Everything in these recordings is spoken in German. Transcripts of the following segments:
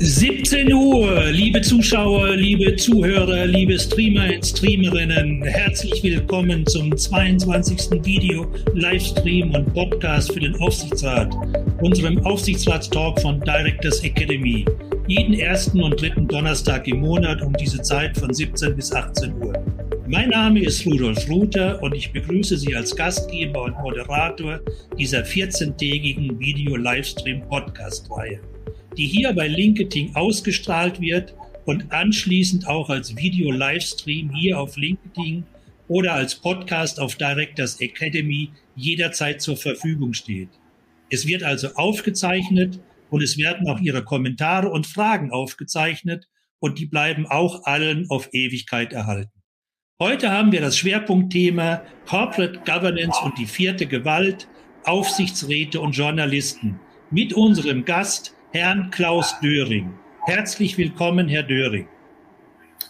17 Uhr, liebe Zuschauer, liebe Zuhörer, liebe Streamer und Streamerinnen, herzlich willkommen zum 22. Video, Livestream und Podcast für den Aufsichtsrat, unserem Aufsichtsratstalk von Directors Academy. Jeden ersten und dritten Donnerstag im Monat um diese Zeit von 17 bis 18 Uhr. Mein Name ist Rudolf Ruther und ich begrüße Sie als Gastgeber und Moderator dieser 14-tägigen Video-Livestream-Podcast-Reihe die hier bei LinkedIn ausgestrahlt wird und anschließend auch als Video-Livestream hier auf LinkedIn oder als Podcast auf Directors Academy jederzeit zur Verfügung steht. Es wird also aufgezeichnet und es werden auch Ihre Kommentare und Fragen aufgezeichnet und die bleiben auch allen auf Ewigkeit erhalten. Heute haben wir das Schwerpunktthema Corporate Governance und die vierte Gewalt, Aufsichtsräte und Journalisten mit unserem Gast Herrn Klaus Döring. Herzlich willkommen, Herr Döring.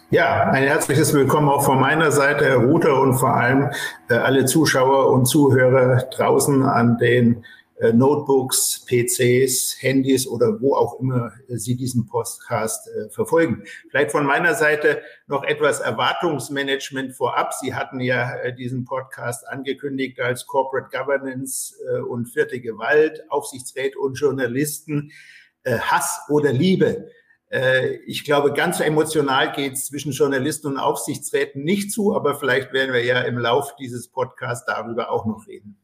Ja, ein herzliches Willkommen auch von meiner Seite, Herr Ruther, und vor allem äh, alle Zuschauer und Zuhörer draußen an den äh, Notebooks, PCs, Handys oder wo auch immer äh, Sie diesen Podcast äh, verfolgen. Vielleicht von meiner Seite noch etwas Erwartungsmanagement vorab. Sie hatten ja äh, diesen Podcast angekündigt als Corporate Governance und vierte Gewalt, Aufsichtsräte und Journalisten. Äh, Hass oder Liebe. Äh, ich glaube, ganz emotional geht es zwischen Journalisten und Aufsichtsräten nicht zu, aber vielleicht werden wir ja im Lauf dieses Podcasts darüber auch noch reden.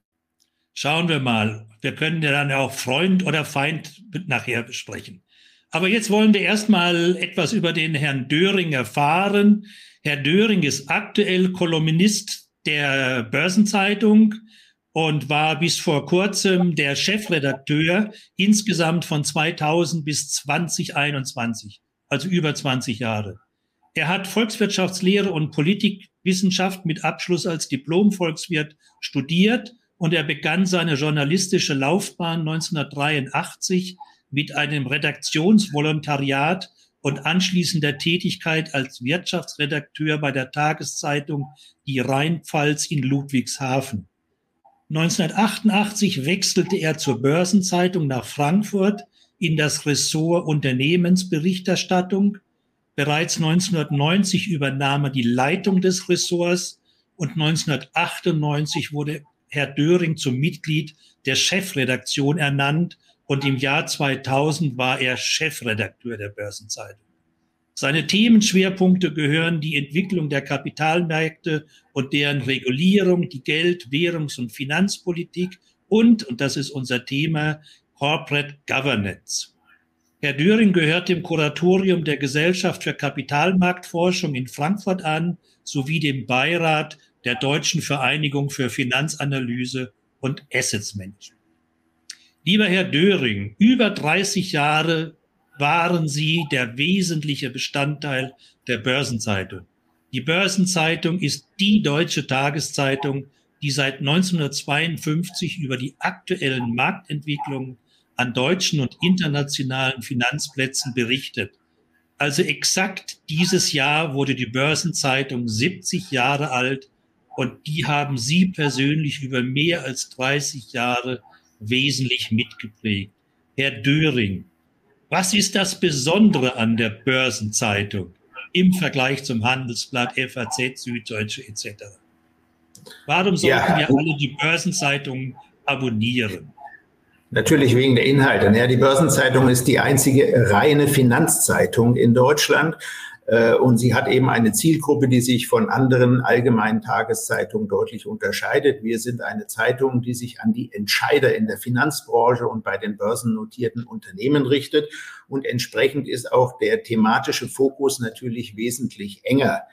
Schauen wir mal. Wir können ja dann auch Freund oder Feind nachher besprechen. Aber jetzt wollen wir erstmal etwas über den Herrn Döring erfahren. Herr Döring ist aktuell Kolumnist der Börsenzeitung und war bis vor kurzem der Chefredakteur insgesamt von 2000 bis 2021, also über 20 Jahre. Er hat Volkswirtschaftslehre und Politikwissenschaft mit Abschluss als Diplom-Volkswirt studiert und er begann seine journalistische Laufbahn 1983 mit einem Redaktionsvolontariat und anschließender Tätigkeit als Wirtschaftsredakteur bei der Tageszeitung Die Rheinpfalz in Ludwigshafen. 1988 wechselte er zur Börsenzeitung nach Frankfurt in das Ressort Unternehmensberichterstattung. Bereits 1990 übernahm er die Leitung des Ressorts und 1998 wurde Herr Döring zum Mitglied der Chefredaktion ernannt und im Jahr 2000 war er Chefredakteur der Börsenzeitung. Seine Themenschwerpunkte gehören die Entwicklung der Kapitalmärkte und deren Regulierung, die Geld-, Währungs- und Finanzpolitik und, und das ist unser Thema, Corporate Governance. Herr Döring gehört dem Kuratorium der Gesellschaft für Kapitalmarktforschung in Frankfurt an, sowie dem Beirat der Deutschen Vereinigung für Finanzanalyse und Assets Management. Lieber Herr Döring, über 30 Jahre waren sie der wesentliche Bestandteil der Börsenzeitung. Die Börsenzeitung ist die deutsche Tageszeitung, die seit 1952 über die aktuellen Marktentwicklungen an deutschen und internationalen Finanzplätzen berichtet. Also exakt dieses Jahr wurde die Börsenzeitung 70 Jahre alt und die haben Sie persönlich über mehr als 30 Jahre wesentlich mitgeprägt. Herr Döring, was ist das Besondere an der Börsenzeitung im Vergleich zum Handelsblatt, FAZ, Süddeutsche etc.? Warum sollten ja. wir alle die Börsenzeitung abonnieren? Natürlich wegen der Inhalte. Ja, die Börsenzeitung ist die einzige reine Finanzzeitung in Deutschland. Äh, und sie hat eben eine Zielgruppe, die sich von anderen allgemeinen Tageszeitungen deutlich unterscheidet. Wir sind eine Zeitung, die sich an die Entscheider in der Finanzbranche und bei den börsennotierten Unternehmen richtet. und entsprechend ist auch der thematische Fokus natürlich wesentlich enger.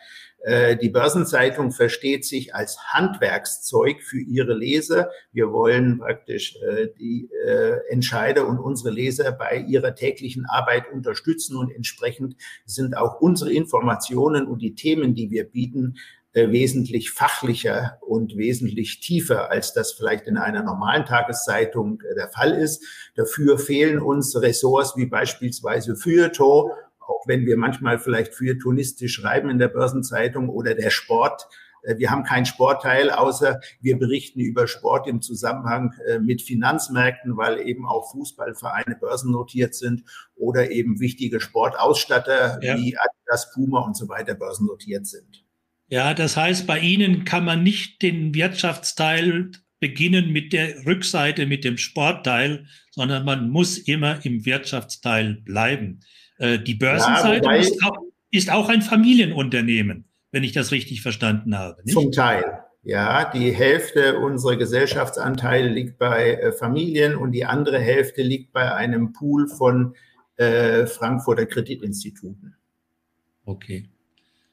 Äh, die Börsenzeitung versteht sich als Handwerkszeug für ihre Leser. Wir wollen praktisch äh, die äh, Entscheider und unsere Leser bei ihrer täglichen Arbeit unterstützen und entsprechend sind auch unsere Informationen und die Themen, die wir bieten, wesentlich fachlicher und wesentlich tiefer, als das vielleicht in einer normalen Tageszeitung der Fall ist. Dafür fehlen uns Ressorts wie beispielsweise Feuilleton auch wenn wir manchmal vielleicht feuilletonistisch schreiben in der Börsenzeitung oder der Sport. Äh, wir haben keinen Sportteil, außer wir berichten über Sport im Zusammenhang äh, mit Finanzmärkten, weil eben auch Fußballvereine börsennotiert sind oder eben wichtige Sportausstatter ja. wie Adidas, Puma und so weiter börsennotiert sind. Ja, das heißt, bei Ihnen kann man nicht den Wirtschaftsteil beginnen mit der Rückseite, mit dem Sportteil, sondern man muss immer im Wirtschaftsteil bleiben. Äh, die Börsenzeitung ja, ist, auch, ist, auch, ein Familienunternehmen, wenn ich das richtig verstanden habe. Nicht? Zum Teil. Ja, die Hälfte unserer Gesellschaftsanteile liegt bei äh, Familien und die andere Hälfte liegt bei einem Pool von äh, Frankfurter Kreditinstituten. Okay.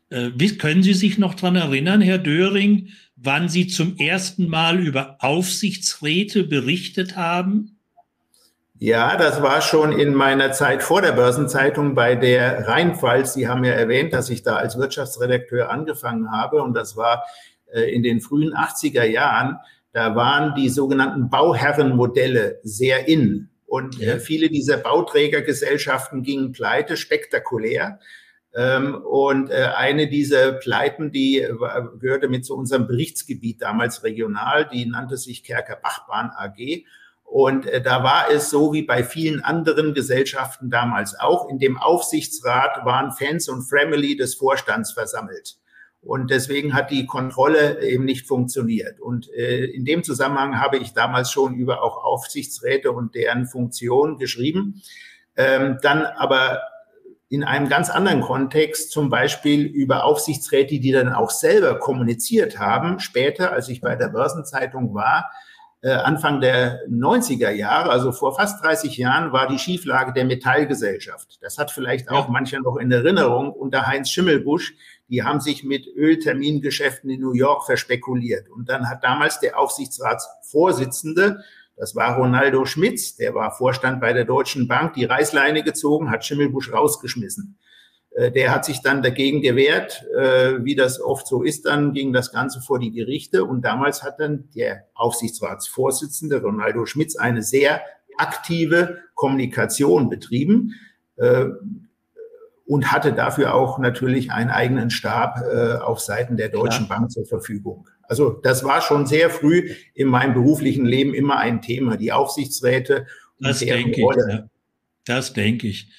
Äh, wie, können Sie sich noch daran erinnern, Herr Döring, wann Sie zum ersten Mal über Aufsichtsräte berichtet haben? Ja, das war schon in meiner Zeit vor der Börsenzeitung bei der Rheinpfalz. Sie haben ja erwähnt, dass ich da als Wirtschaftsredakteur angefangen habe und das war äh, in den frühen 80er Jahren. Da waren die sogenannten Bauherrenmodelle sehr in und äh, viele dieser Bauträgergesellschaften gingen pleite, spektakulär. Ähm, und äh, eine dieser Pleiten, die gehörte mit zu unserem Berichtsgebiet damals regional, die nannte sich Kerker Bachbahn AG. Und äh, da war es so wie bei vielen anderen Gesellschaften damals auch. In dem Aufsichtsrat waren Fans und Family des Vorstands versammelt. Und deswegen hat die Kontrolle eben nicht funktioniert. Und äh, in dem Zusammenhang habe ich damals schon über auch Aufsichtsräte und deren Funktion geschrieben. Ähm, dann aber in einem ganz anderen Kontext, zum Beispiel über Aufsichtsräte, die dann auch selber kommuniziert haben. Später, als ich bei der Börsenzeitung war, äh, Anfang der 90er Jahre, also vor fast 30 Jahren, war die Schieflage der Metallgesellschaft. Das hat vielleicht auch mancher noch in Erinnerung unter Heinz Schimmelbusch. Die haben sich mit Öltermingeschäften in New York verspekuliert. Und dann hat damals der Aufsichtsratsvorsitzende, das war Ronaldo Schmitz, der war Vorstand bei der Deutschen Bank, die Reißleine gezogen, hat Schimmelbusch rausgeschmissen. Äh, der hat sich dann dagegen gewehrt, äh, wie das oft so ist, dann ging das Ganze vor die Gerichte. Und damals hat dann der Aufsichtsratsvorsitzende Ronaldo Schmitz eine sehr aktive Kommunikation betrieben. Äh, und hatte dafür auch natürlich einen eigenen Stab auf Seiten der Deutschen Klar. Bank zur Verfügung. Also das war schon sehr früh in meinem beruflichen Leben immer ein Thema, die Aufsichtsräte. Das denke Rolle. ich. Ja. Das denke ich.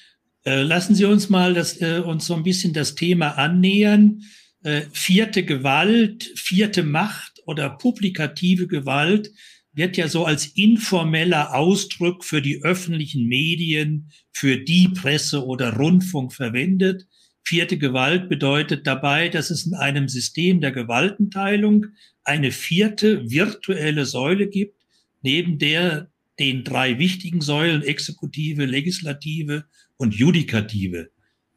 Äh, lassen Sie uns mal das, äh, uns so ein bisschen das Thema annähern. Äh, vierte Gewalt, vierte Macht oder publikative Gewalt wird ja so als informeller Ausdruck für die öffentlichen Medien, für die Presse oder Rundfunk verwendet. Vierte Gewalt bedeutet dabei, dass es in einem System der Gewaltenteilung eine vierte virtuelle Säule gibt, neben der den drei wichtigen Säulen Exekutive, Legislative und Judikative.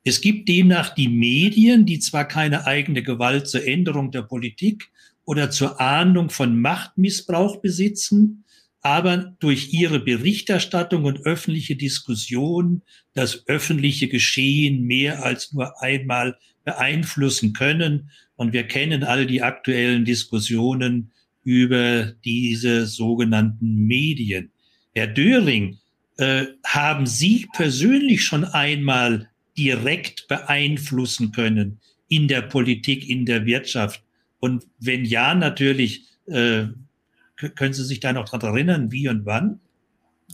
Es gibt demnach die Medien, die zwar keine eigene Gewalt zur Änderung der Politik oder zur Ahndung von Machtmissbrauch besitzen, aber durch ihre Berichterstattung und öffentliche Diskussion das öffentliche Geschehen mehr als nur einmal beeinflussen können. Und wir kennen all die aktuellen Diskussionen über diese sogenannten Medien. Herr Döring, äh, haben Sie persönlich schon einmal direkt beeinflussen können in der Politik, in der Wirtschaft? Und wenn ja, natürlich, äh, können Sie sich da noch daran erinnern, wie und wann?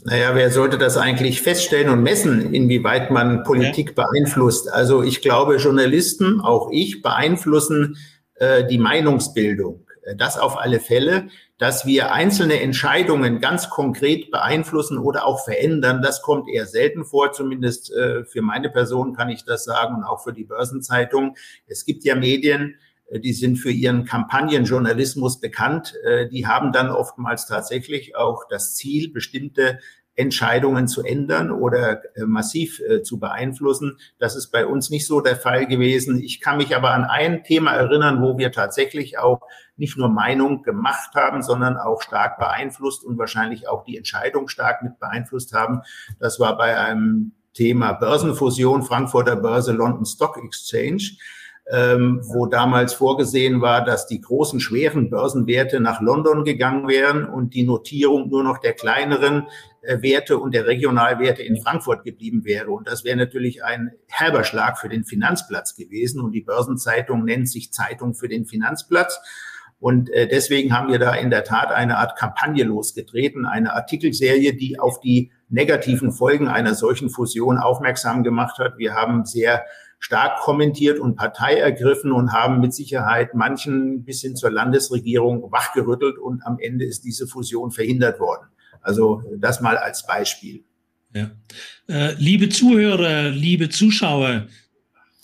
Naja, wer sollte das eigentlich feststellen und messen, inwieweit man Politik ja. beeinflusst? Also ich glaube, Journalisten, auch ich, beeinflussen äh, die Meinungsbildung. Das auf alle Fälle dass wir einzelne Entscheidungen ganz konkret beeinflussen oder auch verändern, das kommt eher selten vor. Zumindest äh, für meine Person kann ich das sagen und auch für die Börsenzeitung. Es gibt ja Medien, äh, die sind für ihren Kampagnenjournalismus bekannt. Äh, die haben dann oftmals tatsächlich auch das Ziel, bestimmte Entscheidungen zu ändern oder äh, massiv äh, zu beeinflussen. Das ist bei uns nicht so der Fall gewesen. Ich kann mich aber an ein Thema erinnern, wo wir tatsächlich auch nicht nur Meinung gemacht haben, sondern auch stark beeinflusst und wahrscheinlich auch die Entscheidung stark mit beeinflusst haben. Das war bei einem Thema Börsenfusion Frankfurter Börse London Stock Exchange ähm, wo damals vorgesehen war, dass die großen, schweren Börsenwerte nach London gegangen wären und die Notierung nur noch der kleineren äh, Werte und der Regionalwerte in Frankfurt geblieben wäre. Und das wäre natürlich ein herber Schlag für den Finanzplatz gewesen. Und die Börsenzeitung nennt sich Zeitung für den Finanzplatz. Und äh, deswegen haben wir da in der Tat eine Art Kampagne losgetreten, eine Artikelserie, die auf die negativen Folgen einer solchen Fusion aufmerksam gemacht hat. Wir haben sehr stark kommentiert und Partei ergriffen und haben mit Sicherheit manchen bis hin zur Landesregierung wachgerüttelt und am Ende ist diese Fusion verhindert worden. Also das mal als Beispiel. Ja. Äh, liebe Zuhörer, liebe Zuschauer,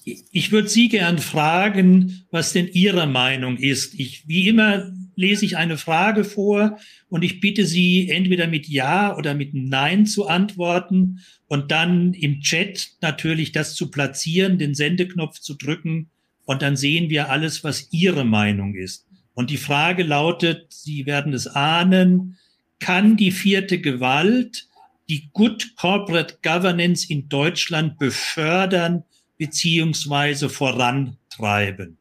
ich würde Sie gern fragen, was denn Ihre Meinung ist. Ich, wie immer lese ich eine Frage vor und ich bitte Sie entweder mit Ja oder mit Nein zu antworten und dann im Chat natürlich das zu platzieren, den Sendeknopf zu drücken und dann sehen wir alles, was Ihre Meinung ist. Und die Frage lautet, Sie werden es ahnen, kann die vierte Gewalt die Good Corporate Governance in Deutschland befördern beziehungsweise vorantreiben?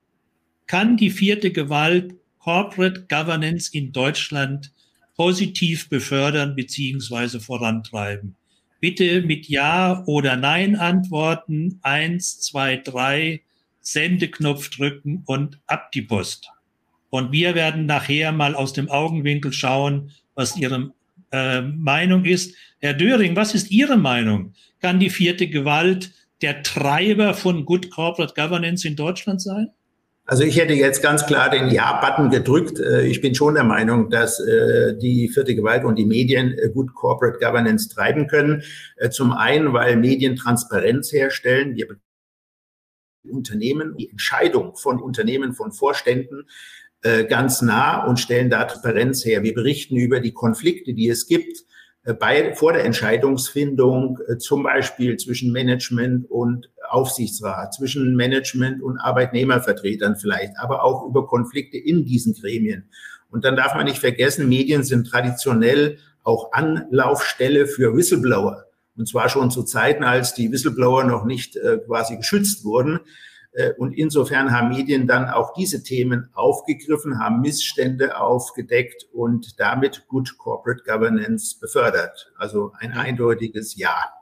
Kann die vierte Gewalt Corporate Governance in Deutschland positiv befördern beziehungsweise vorantreiben? Bitte mit Ja oder Nein antworten. Eins, zwei, drei, Sendeknopf drücken und ab die Post. Und wir werden nachher mal aus dem Augenwinkel schauen, was Ihre äh, Meinung ist. Herr Döring, was ist Ihre Meinung? Kann die vierte Gewalt der Treiber von Good Corporate Governance in Deutschland sein? Also ich hätte jetzt ganz klar den Ja-Button gedrückt. Äh, ich bin schon der Meinung, dass äh, die vierte Gewalt und die Medien äh, gut Corporate Governance treiben können. Zum einen, weil Medien Transparenz herstellen. Wir Unternehmen, die Entscheidung von Unternehmen, von Vorständen ganz nah und stellen da Transparenz her. Wir berichten über die Konflikte, die es gibt bei, vor der Entscheidungsfindung, zum Beispiel zwischen Management und Aufsichtsrat, zwischen Management und Arbeitnehmervertretern vielleicht, aber auch über Konflikte in diesen Gremien. Und dann darf man nicht vergessen, Medien sind traditionell auch Anlaufstelle für Whistleblower. Und zwar schon zu Zeiten, als die Whistleblower noch nicht äh, quasi geschützt wurden. Äh, und insofern haben Medien dann auch diese Themen aufgegriffen, haben Missstände aufgedeckt und damit Good Corporate Governance befördert. Also ein eindeutiges Ja.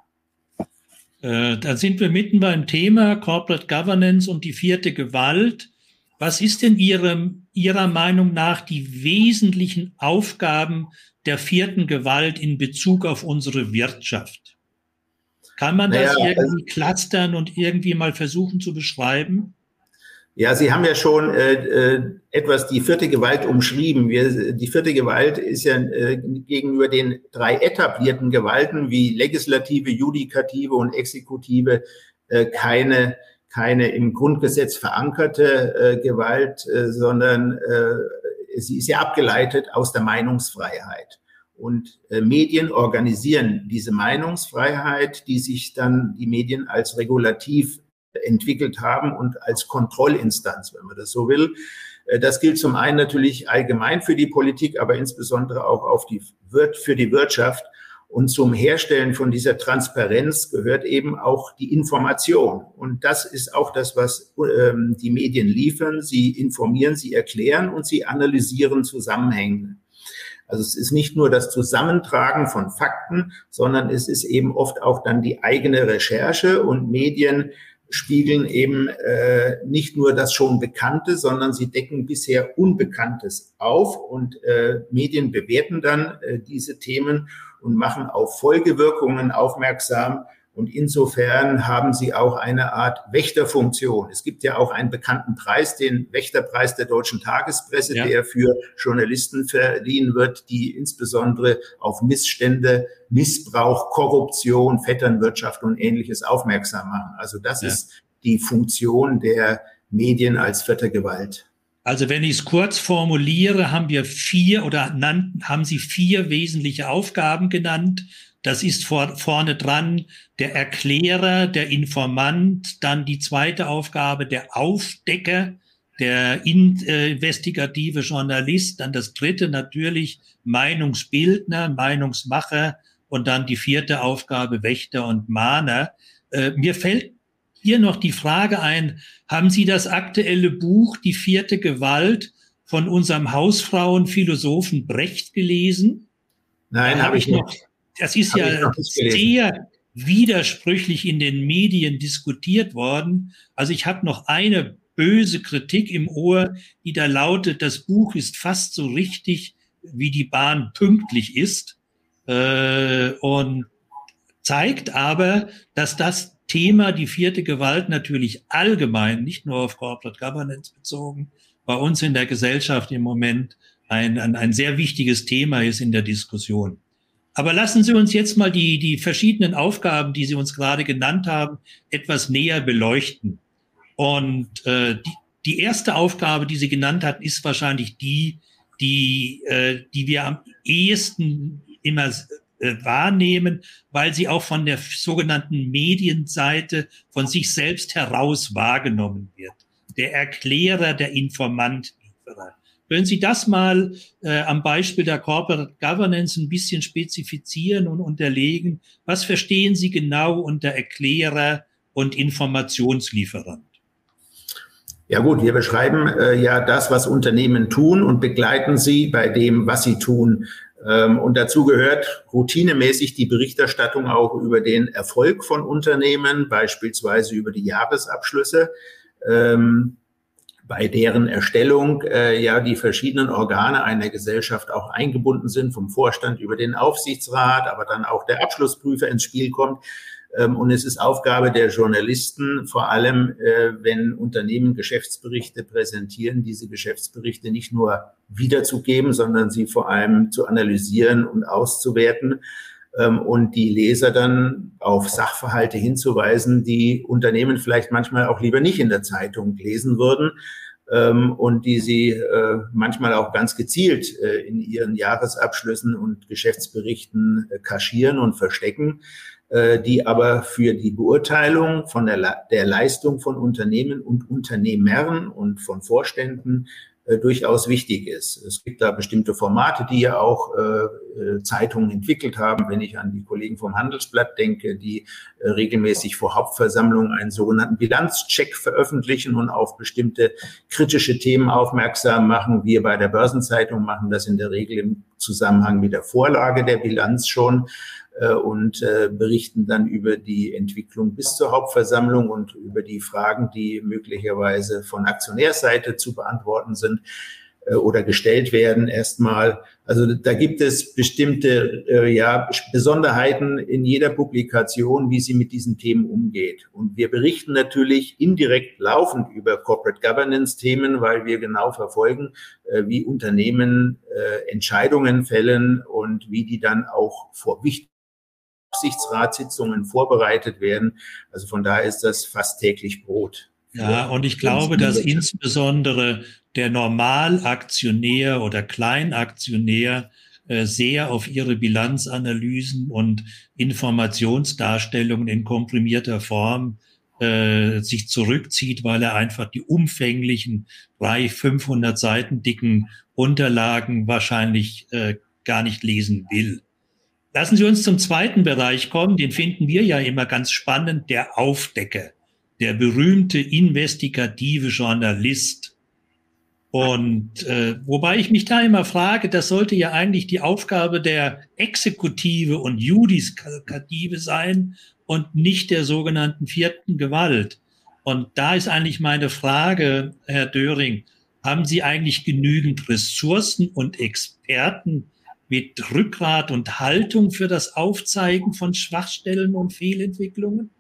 Äh, da sind wir mitten beim Thema Corporate Governance und die vierte Gewalt. Was ist denn Ihrem, Ihrer Meinung nach die wesentlichen Aufgaben der vierten Gewalt in Bezug auf unsere Wirtschaft? Kann man das naja, irgendwie clustern und irgendwie mal versuchen zu beschreiben? Ja, Sie haben ja schon äh, äh, etwas die vierte Gewalt umschrieben. Wir, die vierte Gewalt ist ja äh, gegenüber den drei etablierten Gewalten wie Legislative, Judikative und Exekutive äh, keine keine im Grundgesetz verankerte äh, Gewalt, äh, sondern äh, sie ist ja abgeleitet aus der Meinungsfreiheit. Und äh, Medien organisieren diese Meinungsfreiheit, die sich dann die Medien als regulativ entwickelt haben und als Kontrollinstanz, wenn man das so will. Äh, das gilt zum einen natürlich allgemein für die Politik, aber insbesondere auch auf die, für die Wirtschaft. Und zum Herstellen von dieser Transparenz gehört eben auch die Information. Und das ist auch das, was ähm, die Medien liefern. Sie informieren, sie erklären und sie analysieren Zusammenhänge. Also es ist nicht nur das Zusammentragen von Fakten, sondern es ist eben oft auch dann die eigene Recherche und Medien spiegeln eben äh, nicht nur das schon Bekannte, sondern sie decken bisher Unbekanntes auf und äh, Medien bewerten dann äh, diese Themen und machen auf Folgewirkungen aufmerksam und insofern haben sie auch eine Art Wächterfunktion. Es gibt ja auch einen bekannten Preis, den Wächterpreis der deutschen Tagespresse, ja. der für Journalisten verliehen wird, die insbesondere auf Missstände, Missbrauch, Korruption, Vetternwirtschaft und ähnliches aufmerksam machen. Also das ja. ist die Funktion der Medien als Vettergewalt. Also wenn ich es kurz formuliere, haben wir vier oder nannten, haben Sie vier wesentliche Aufgaben genannt. Das ist vor, vorne dran der Erklärer, der Informant, dann die zweite Aufgabe der Aufdecker, der investigative Journalist, dann das dritte natürlich Meinungsbildner, Meinungsmacher und dann die vierte Aufgabe Wächter und Mahner. Äh, mir fällt hier noch die Frage ein, haben Sie das aktuelle Buch Die vierte Gewalt von unserem Hausfrauenphilosophen Brecht gelesen? Nein, habe ich noch. Das ist hab ja sehr widersprüchlich in den Medien diskutiert worden. Also ich habe noch eine böse Kritik im Ohr, die da lautet, das Buch ist fast so richtig, wie die Bahn pünktlich ist äh, und zeigt aber, dass das Thema, die vierte Gewalt, natürlich allgemein, nicht nur auf Corporate Governance bezogen, bei uns in der Gesellschaft im Moment ein, ein, ein sehr wichtiges Thema ist in der Diskussion. Aber lassen Sie uns jetzt mal die, die verschiedenen Aufgaben, die Sie uns gerade genannt haben, etwas näher beleuchten. Und äh, die, die erste Aufgabe, die Sie genannt hat, ist wahrscheinlich die, die, äh, die wir am ehesten immer äh, wahrnehmen, weil sie auch von der sogenannten Medienseite von sich selbst heraus wahrgenommen wird. Der Erklärer, der Informant. Können Sie das mal äh, am Beispiel der Corporate Governance ein bisschen spezifizieren und unterlegen? Was verstehen Sie genau unter Erklärer und Informationslieferant? Ja gut, wir beschreiben äh, ja das, was Unternehmen tun und begleiten sie bei dem, was sie tun. Ähm, und dazu gehört routinemäßig die Berichterstattung auch über den Erfolg von Unternehmen, beispielsweise über die Jahresabschlüsse, ähm, bei deren Erstellung äh, ja die verschiedenen Organe einer Gesellschaft auch eingebunden sind, vom Vorstand über den Aufsichtsrat, aber dann auch der Abschlussprüfer ins Spiel kommt. Ähm, und es ist Aufgabe der Journalisten, vor allem äh, wenn Unternehmen Geschäftsberichte präsentieren, diese Geschäftsberichte nicht nur wiederzugeben, sondern sie vor allem zu analysieren und auszuwerten ähm, und die Leser dann auf Sachverhalte hinzuweisen, die Unternehmen vielleicht manchmal auch lieber nicht in der Zeitung lesen würden ähm, und die sie äh, manchmal auch ganz gezielt äh, in ihren Jahresabschlüssen und Geschäftsberichten kaschieren und verstecken. Äh, die aber für die Beurteilung von der, der Leistung von Unternehmen und Unternehmern und von Vorständen äh, durchaus wichtig ist. Es gibt da bestimmte Formate, die ja auch äh, äh, Zeitungen entwickelt haben. Wenn ich an die Kollegen vom Handelsblatt denke, die äh, regelmäßig vor Hauptversammlungen einen sogenannten Bilanzcheck veröffentlichen und auf bestimmte kritische Themen aufmerksam machen. Wir bei der Börsenzeitung machen das in der Regel im Zusammenhang mit der Vorlage der Bilanz schon. Äh, und äh, berichten dann über die Entwicklung bis zur Hauptversammlung und über die Fragen, die möglicherweise von Aktionärseite zu beantworten sind äh, oder gestellt werden erstmal. Also da gibt es bestimmte äh, ja, Besonderheiten in jeder Publikation, wie sie mit diesen Themen umgeht. Und wir berichten natürlich indirekt laufend über Corporate Governance Themen, weil wir genau verfolgen, äh, wie Unternehmen äh, Entscheidungen fällen und wie die dann auch vor wichtigen Aufsichtsratssitzungen vorbereitet werden. Also von daher ist das fast täglich Brot. Ja, und ich glaube, dass insbesondere der Normalaktionär oder Kleinaktionär äh, sehr auf ihre Bilanzanalysen und Informationsdarstellungen in komprimierter Form äh, sich zurückzieht, weil er einfach die umfänglichen drei, 500 Seiten dicken Unterlagen wahrscheinlich äh, gar nicht lesen will. Lassen Sie uns zum zweiten Bereich kommen, den finden wir ja immer ganz spannend, der Aufdecker, der berühmte investigative Journalist. Und äh, wobei ich mich da immer frage, das sollte ja eigentlich die Aufgabe der Exekutive und Judikative sein und nicht der sogenannten vierten Gewalt. Und da ist eigentlich meine Frage, Herr Döring, haben Sie eigentlich genügend Ressourcen und Experten, mit Rückgrat und Haltung für das Aufzeigen von Schwachstellen und Fehlentwicklungen?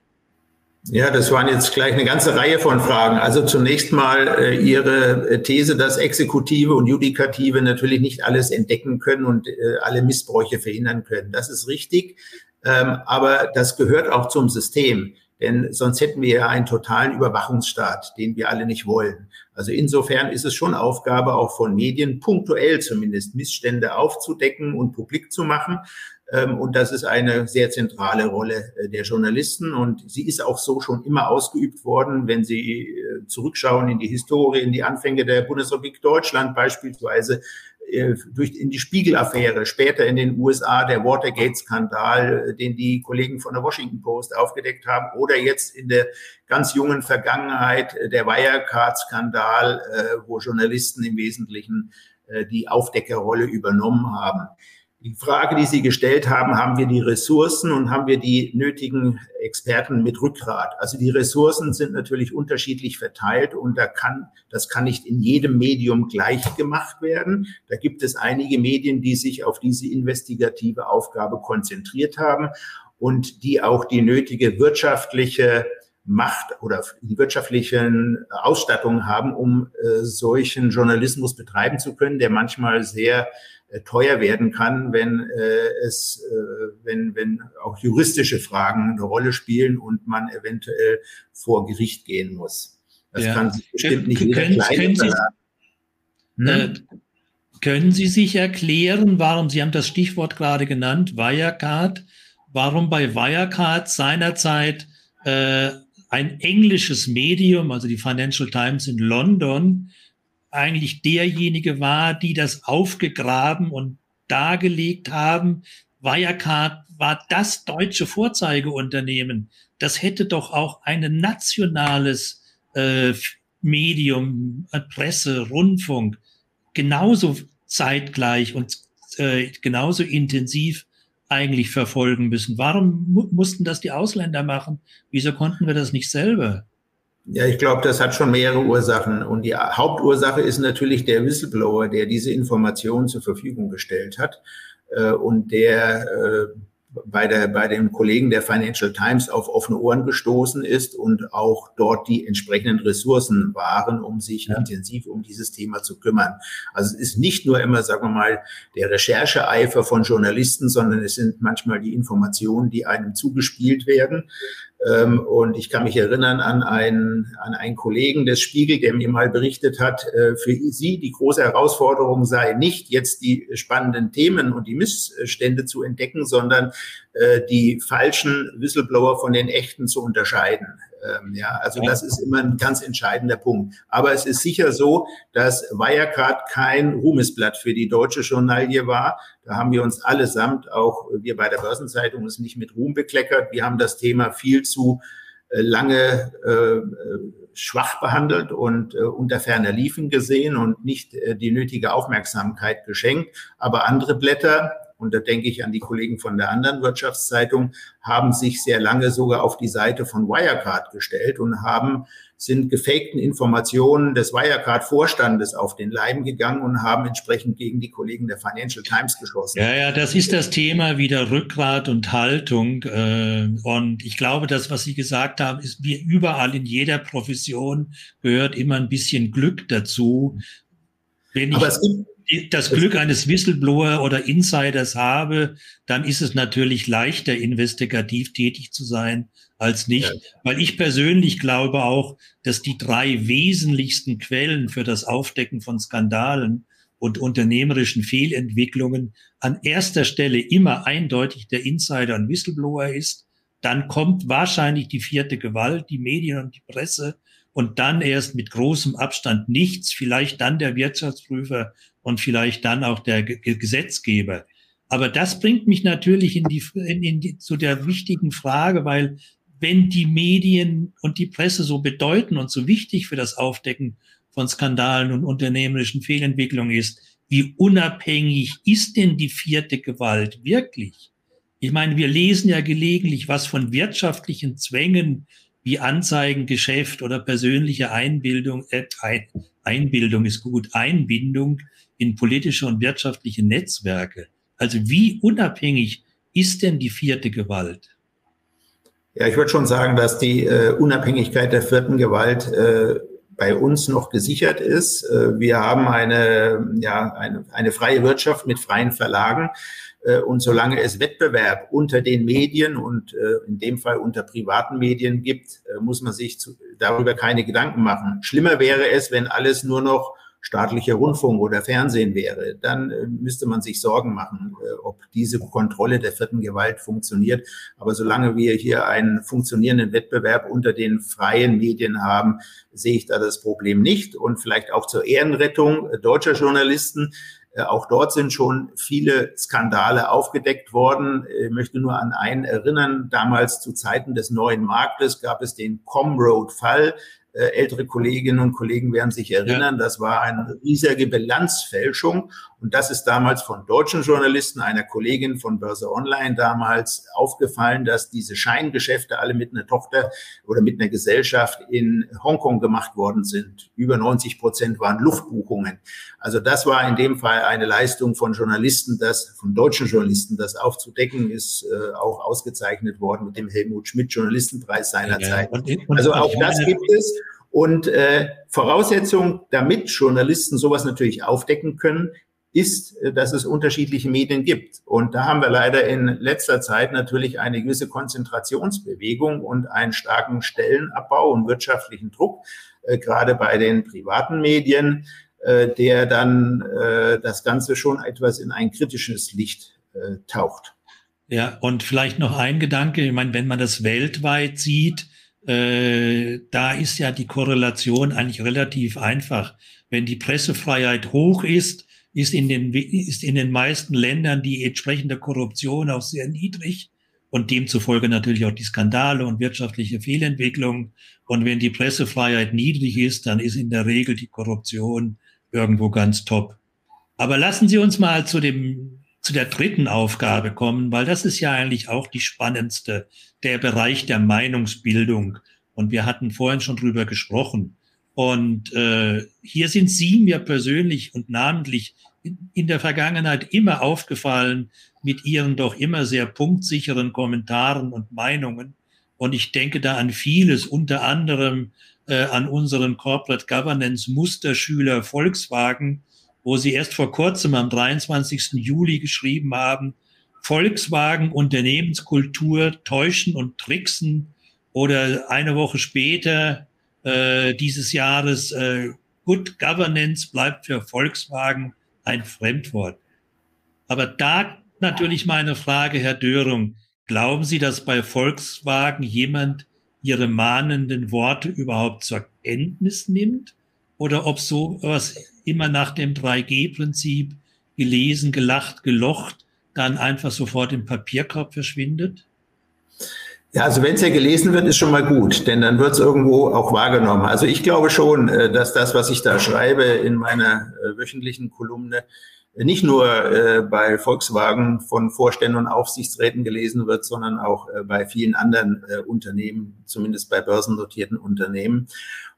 Ja, das waren jetzt gleich eine ganze Reihe von Fragen. Also zunächst mal äh, Ihre äh, These, dass Exekutive und Judikative natürlich nicht alles entdecken können und äh, alle Missbräuche verhindern können. Das ist richtig. Ähm, aber das gehört auch zum System. Denn sonst hätten wir ja einen totalen Überwachungsstaat, den wir alle nicht wollen. Also insofern ist es schon Aufgabe auch von Medien, punktuell zumindest Missstände aufzudecken und publik zu machen. Ähm, und das ist eine sehr zentrale Rolle äh, der Journalisten. Und sie ist auch so schon immer ausgeübt worden, wenn Sie äh, zurückschauen in die Historie, in die Anfänge der Bundesrepublik Deutschland beispielsweise, äh, durch in die Spiegel-Affäre, später in den USA der Watergate-Skandal, den die Kollegen von der Washington Post aufgedeckt haben, oder jetzt in der ganz jungen Vergangenheit der Wirecard-Skandal, wo Journalisten im Wesentlichen die Aufdeckerrolle übernommen haben die Frage, die Sie gestellt haben, haben wir die Ressourcen und haben wir die nötigen Experten mit Rückgrat? Also die Ressourcen sind natürlich unterschiedlich verteilt und da kann, das kann nicht in jedem Medium gleich gemacht werden. Da gibt es einige Medien, die sich auf diese investigative Aufgabe konzentriert haben und die auch die nötige wirtschaftliche Macht oder die wirtschaftlichen Ausstattungen haben, um äh, solchen Journalismus betreiben zu können, der manchmal sehr teuer werden kann, wenn äh, es, äh, wenn, wenn auch juristische Fragen eine Rolle spielen und man eventuell vor Gericht gehen muss. Das ja. kann sich bestimmt nicht jeder können, können Sie, hm? äh, können Sie sich erklären, warum, Sie haben das Stichwort gerade genannt, Wirecard, warum bei Wirecard seinerzeit äh, ein englisches Medium, also die Financial Times in London, eigentlich derjenige war, die das aufgegraben und dargelegt haben. Wirecard war das deutsche Vorzeigeunternehmen. Das hätte doch auch ein nationales äh, Medium, äh, Presse, Rundfunk genauso zeitgleich und äh, genauso intensiv eigentlich verfolgen müssen. Warum mu mussten das die Ausländer machen? Wieso konnten wir das nicht selber? Ja, ich glaube, das hat schon mehrere Ursachen. Und die Hauptursache ist natürlich der Whistleblower, der diese Informationen zur Verfügung gestellt hat äh, und der äh, bei, der, bei den Kollegen der Financial Times auf offene Ohren gestoßen ist und auch dort die entsprechenden Ressourcen waren, um sich ja. intensiv um dieses Thema zu kümmern. Also es ist nicht nur immer, sagen wir mal, der Rechercheeifer von Journalisten, sondern es sind manchmal die Informationen, die einem zugespielt werden. Ähm, und ich kann mich erinnern an einen, an einen Kollegen des Spiegel, der mir mal berichtet hat, äh, für sie die große Herausforderung sei nicht jetzt die spannenden Themen und die Missstände zu entdecken, sondern äh, die falschen Whistleblower von den echten zu unterscheiden. Ähm, ja, also das ist immer ein ganz entscheidender Punkt. Aber es ist sicher so, dass Wirecard kein Ruhmesblatt für die deutsche Journalie war. Da haben wir uns allesamt, auch wir bei der Börsenzeitung, uns nicht mit Ruhm bekleckert. Wir haben das Thema viel zu äh, lange äh, schwach behandelt und äh, unter ferner Liefen gesehen und nicht äh, die nötige Aufmerksamkeit geschenkt. Aber andere Blätter, und da denke ich an die Kollegen von der anderen Wirtschaftszeitung, haben sich sehr lange sogar auf die Seite von Wirecard gestellt und haben sind gefakten Informationen des Wirecard-Vorstandes auf den Leim gegangen und haben entsprechend gegen die Kollegen der Financial Times geschossen. Ja, ja, das ist das Thema wieder Rückgrat und Haltung. Äh, und ich glaube, das, was Sie gesagt haben, ist wie überall in jeder Profession gehört immer ein bisschen Glück dazu. Wenn ich, Aber es gibt das Glück eines Whistleblower oder Insiders habe, dann ist es natürlich leichter, investigativ tätig zu sein als nicht. Ja. Weil ich persönlich glaube auch, dass die drei wesentlichsten Quellen für das Aufdecken von Skandalen und unternehmerischen Fehlentwicklungen an erster Stelle immer eindeutig der Insider und Whistleblower ist. Dann kommt wahrscheinlich die vierte Gewalt, die Medien und die Presse und dann erst mit großem Abstand nichts, vielleicht dann der Wirtschaftsprüfer und vielleicht dann auch der G Gesetzgeber. Aber das bringt mich natürlich in die, in, in die, zu der wichtigen Frage, weil wenn die Medien und die Presse so bedeuten und so wichtig für das Aufdecken von Skandalen und unternehmerischen Fehlentwicklungen ist, wie unabhängig ist denn die vierte Gewalt wirklich? Ich meine, wir lesen ja gelegentlich was von wirtschaftlichen Zwängen wie Anzeigengeschäft oder persönliche Einbildung, äh, Einbildung ist gut, Einbindung in politische und wirtschaftliche Netzwerke. Also wie unabhängig ist denn die vierte Gewalt? Ja, ich würde schon sagen, dass die äh, Unabhängigkeit der vierten Gewalt äh, bei uns noch gesichert ist. Äh, wir haben eine, ja, eine, eine freie Wirtschaft mit freien Verlagen. Äh, und solange es Wettbewerb unter den Medien und äh, in dem Fall unter privaten Medien gibt, muss man sich darüber keine Gedanken machen. Schlimmer wäre es, wenn alles nur noch staatlicher Rundfunk oder Fernsehen wäre, dann äh, müsste man sich Sorgen machen, äh, ob diese Kontrolle der vierten Gewalt funktioniert. Aber solange wir hier einen funktionierenden Wettbewerb unter den freien Medien haben, sehe ich da das Problem nicht. Und vielleicht auch zur Ehrenrettung deutscher Journalisten. Äh, auch dort sind schon viele Skandale aufgedeckt worden. Ich möchte nur an einen erinnern. Damals zu Zeiten des neuen Marktes gab es den Comroad-Fall. Äh, ältere Kolleginnen und Kollegen werden sich erinnern, das war eine riesige Bilanzfälschung. Und das ist damals von deutschen Journalisten, einer Kollegin von Börse Online damals aufgefallen, dass diese Scheingeschäfte alle mit einer Tochter oder mit einer Gesellschaft in Hongkong gemacht worden sind. Über 90 Prozent waren Luftbuchungen. Also das war in dem Fall eine Leistung von Journalisten, das von deutschen Journalisten, das aufzudecken, ist äh, auch ausgezeichnet worden mit dem Helmut Schmidt Journalistenpreis seinerzeit. Ja, also auch das gibt es. Und äh, Voraussetzung, damit Journalisten sowas natürlich aufdecken können, ist, äh, dass es unterschiedliche Medien gibt. Und da haben wir leider in letzter Zeit natürlich eine gewisse Konzentrationsbewegung und einen starken Stellenabbau und wirtschaftlichen Druck, äh, gerade bei den privaten Medien, äh, der dann äh, das Ganze schon etwas in ein kritisches Licht äh, taucht. Ja, und vielleicht noch ein Gedanke, ich meine, wenn man das weltweit sieht, äh, da ist ja die Korrelation eigentlich relativ einfach. Wenn die Pressefreiheit hoch ist, ist in den, ist in den meisten Ländern die entsprechende Korruption auch sehr niedrig und demzufolge natürlich auch die Skandale und wirtschaftliche Fehlentwicklung. Und wenn die Pressefreiheit niedrig ist, dann ist in der Regel die Korruption irgendwo ganz top. Aber lassen Sie uns mal zu dem zu der dritten Aufgabe kommen, weil das ist ja eigentlich auch die spannendste, der Bereich der Meinungsbildung. Und wir hatten vorhin schon drüber gesprochen. Und äh, hier sind Sie mir persönlich und namentlich in, der Vergangenheit immer aufgefallen mit Ihren doch immer sehr punktsicheren Kommentaren und Meinungen. Und ich denke da an vieles, unter anderem äh, an unseren Corporate Governance Musterschüler Volkswagen, wo sie erst vor kurzem am 23. Juli geschrieben haben, Volkswagen Unternehmenskultur täuschen und tricksen oder eine Woche später äh, dieses Jahres äh, Good Governance bleibt für Volkswagen ein Fremdwort. Aber da natürlich meine Frage, Herr Dörung, glauben Sie, dass bei Volkswagen jemand Ihre mahnenden Worte überhaupt zur Kenntnis nimmt? Oder ob so was immer nach dem 3G-Prinzip gelesen, gelacht, gelocht, dann einfach sofort im Papierkorb verschwindet? Ja, also wenn es ja gelesen wird, ist schon mal gut, denn dann wird es irgendwo auch wahrgenommen. Also ich glaube schon, äh, dass das, was ich da schreibe in meiner äh, wöchentlichen Kolumne, nicht nur äh, bei Volkswagen von Vorständen und Aufsichtsräten gelesen wird, sondern auch äh, bei vielen anderen äh, Unternehmen, zumindest bei börsennotierten Unternehmen.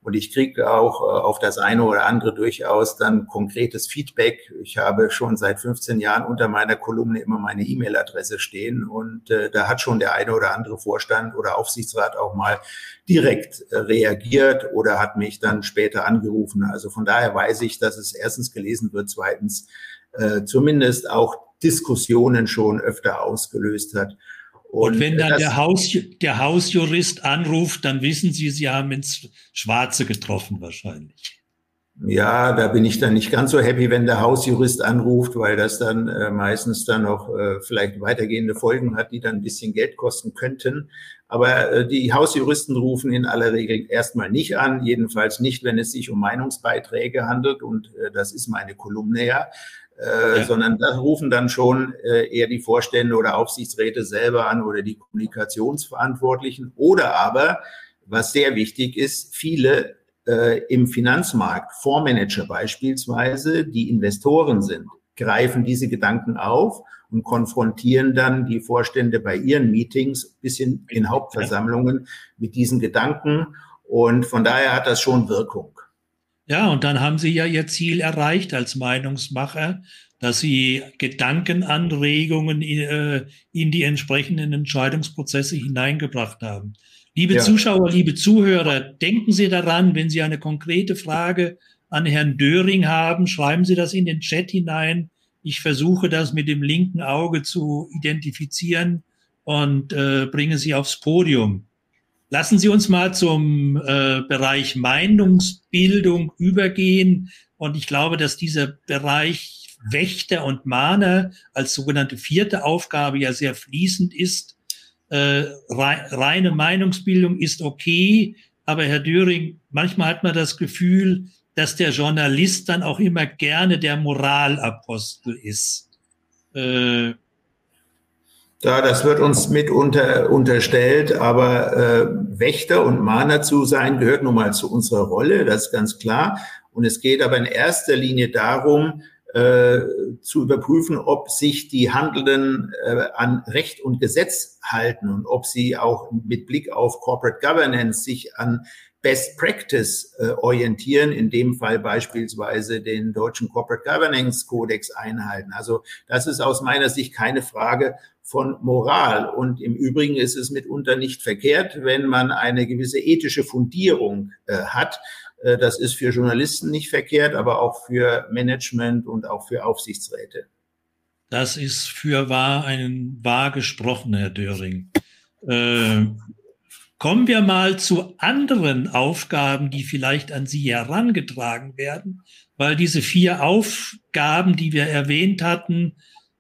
Und ich kriege auch äh, auf das eine oder andere durchaus dann konkretes Feedback. Ich habe schon seit 15 Jahren unter meiner Kolumne immer meine E-Mail-Adresse stehen und äh, da hat schon der eine oder andere Vorstand oder Aufsichtsrat auch mal direkt äh, reagiert oder hat mich dann später angerufen. Also von daher weiß ich, dass es erstens gelesen wird, zweitens äh, zumindest auch Diskussionen schon öfter ausgelöst hat. Und, und wenn dann der, Haus, der Hausjurist anruft, dann wissen Sie, Sie haben ins Schwarze getroffen wahrscheinlich. Ja, da bin ich dann nicht ganz so happy, wenn der Hausjurist anruft, weil das dann äh, meistens dann noch äh, vielleicht weitergehende Folgen hat, die dann ein bisschen Geld kosten könnten. Aber äh, die Hausjuristen rufen in aller Regel erstmal nicht an, jedenfalls nicht, wenn es sich um Meinungsbeiträge handelt. Und äh, das ist meine Kolumne ja äh, ja. sondern da rufen dann schon äh, eher die Vorstände oder Aufsichtsräte selber an oder die Kommunikationsverantwortlichen. Oder aber, was sehr wichtig ist, viele äh, im Finanzmarkt, Fondsmanager beispielsweise, die Investoren sind, greifen diese Gedanken auf und konfrontieren dann die Vorstände bei ihren Meetings bis in, in Hauptversammlungen mit diesen Gedanken. Und von daher hat das schon Wirkung. Ja, und dann haben Sie ja Ihr Ziel erreicht als Meinungsmacher, dass Sie Gedankenanregungen in, äh, in die entsprechenden Entscheidungsprozesse hineingebracht haben. Liebe ja. Zuschauer, liebe Zuhörer, denken Sie daran, wenn Sie eine konkrete Frage an Herrn Döring haben, schreiben Sie das in den Chat hinein. Ich versuche das mit dem linken Auge zu identifizieren und äh, bringe Sie aufs Podium. Lassen Sie uns mal zum äh, Bereich Meinungsbildung übergehen. Und ich glaube, dass dieser Bereich Wächter und Mahner als sogenannte vierte Aufgabe ja sehr fließend ist. Äh, reine Meinungsbildung ist okay, aber Herr Döring, manchmal hat man das Gefühl, dass der Journalist dann auch immer gerne der Moralapostel ist. Äh, ja, das wird uns mit unter, unterstellt, aber äh, Wächter und Mahner zu sein gehört nun mal zu unserer Rolle, das ist ganz klar. Und es geht aber in erster Linie darum, äh, zu überprüfen, ob sich die Handelnden äh, an Recht und Gesetz halten und ob sie auch mit Blick auf Corporate Governance sich an Best Practice äh, orientieren, in dem Fall beispielsweise den deutschen Corporate Governance Codex einhalten. Also das ist aus meiner Sicht keine Frage von Moral. Und im Übrigen ist es mitunter nicht verkehrt, wenn man eine gewisse ethische Fundierung äh, hat. Äh, das ist für Journalisten nicht verkehrt, aber auch für Management und auch für Aufsichtsräte. Das ist für wahr ein wahr gesprochen, Herr Döring. Äh, kommen wir mal zu anderen Aufgaben, die vielleicht an Sie herangetragen werden, weil diese vier Aufgaben, die wir erwähnt hatten,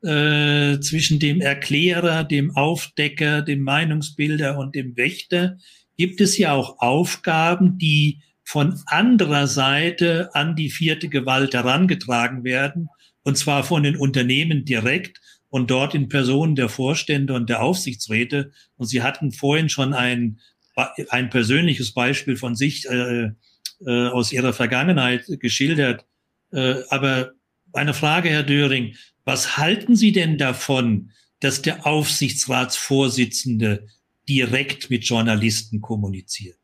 äh, zwischen dem Erklärer, dem Aufdecker, dem Meinungsbilder und dem Wächter gibt es ja auch Aufgaben, die von anderer Seite an die vierte Gewalt herangetragen werden, und zwar von den Unternehmen direkt und dort in Personen der Vorstände und der Aufsichtsräte. Und Sie hatten vorhin schon ein, ein persönliches Beispiel von sich äh, äh, aus Ihrer Vergangenheit geschildert. Äh, aber eine Frage, Herr Döring, was halten Sie denn davon, dass der Aufsichtsratsvorsitzende direkt mit Journalisten kommuniziert?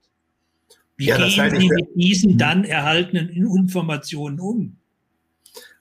Wie ja, gehen Sie mit diesen dann erhaltenen Informationen um?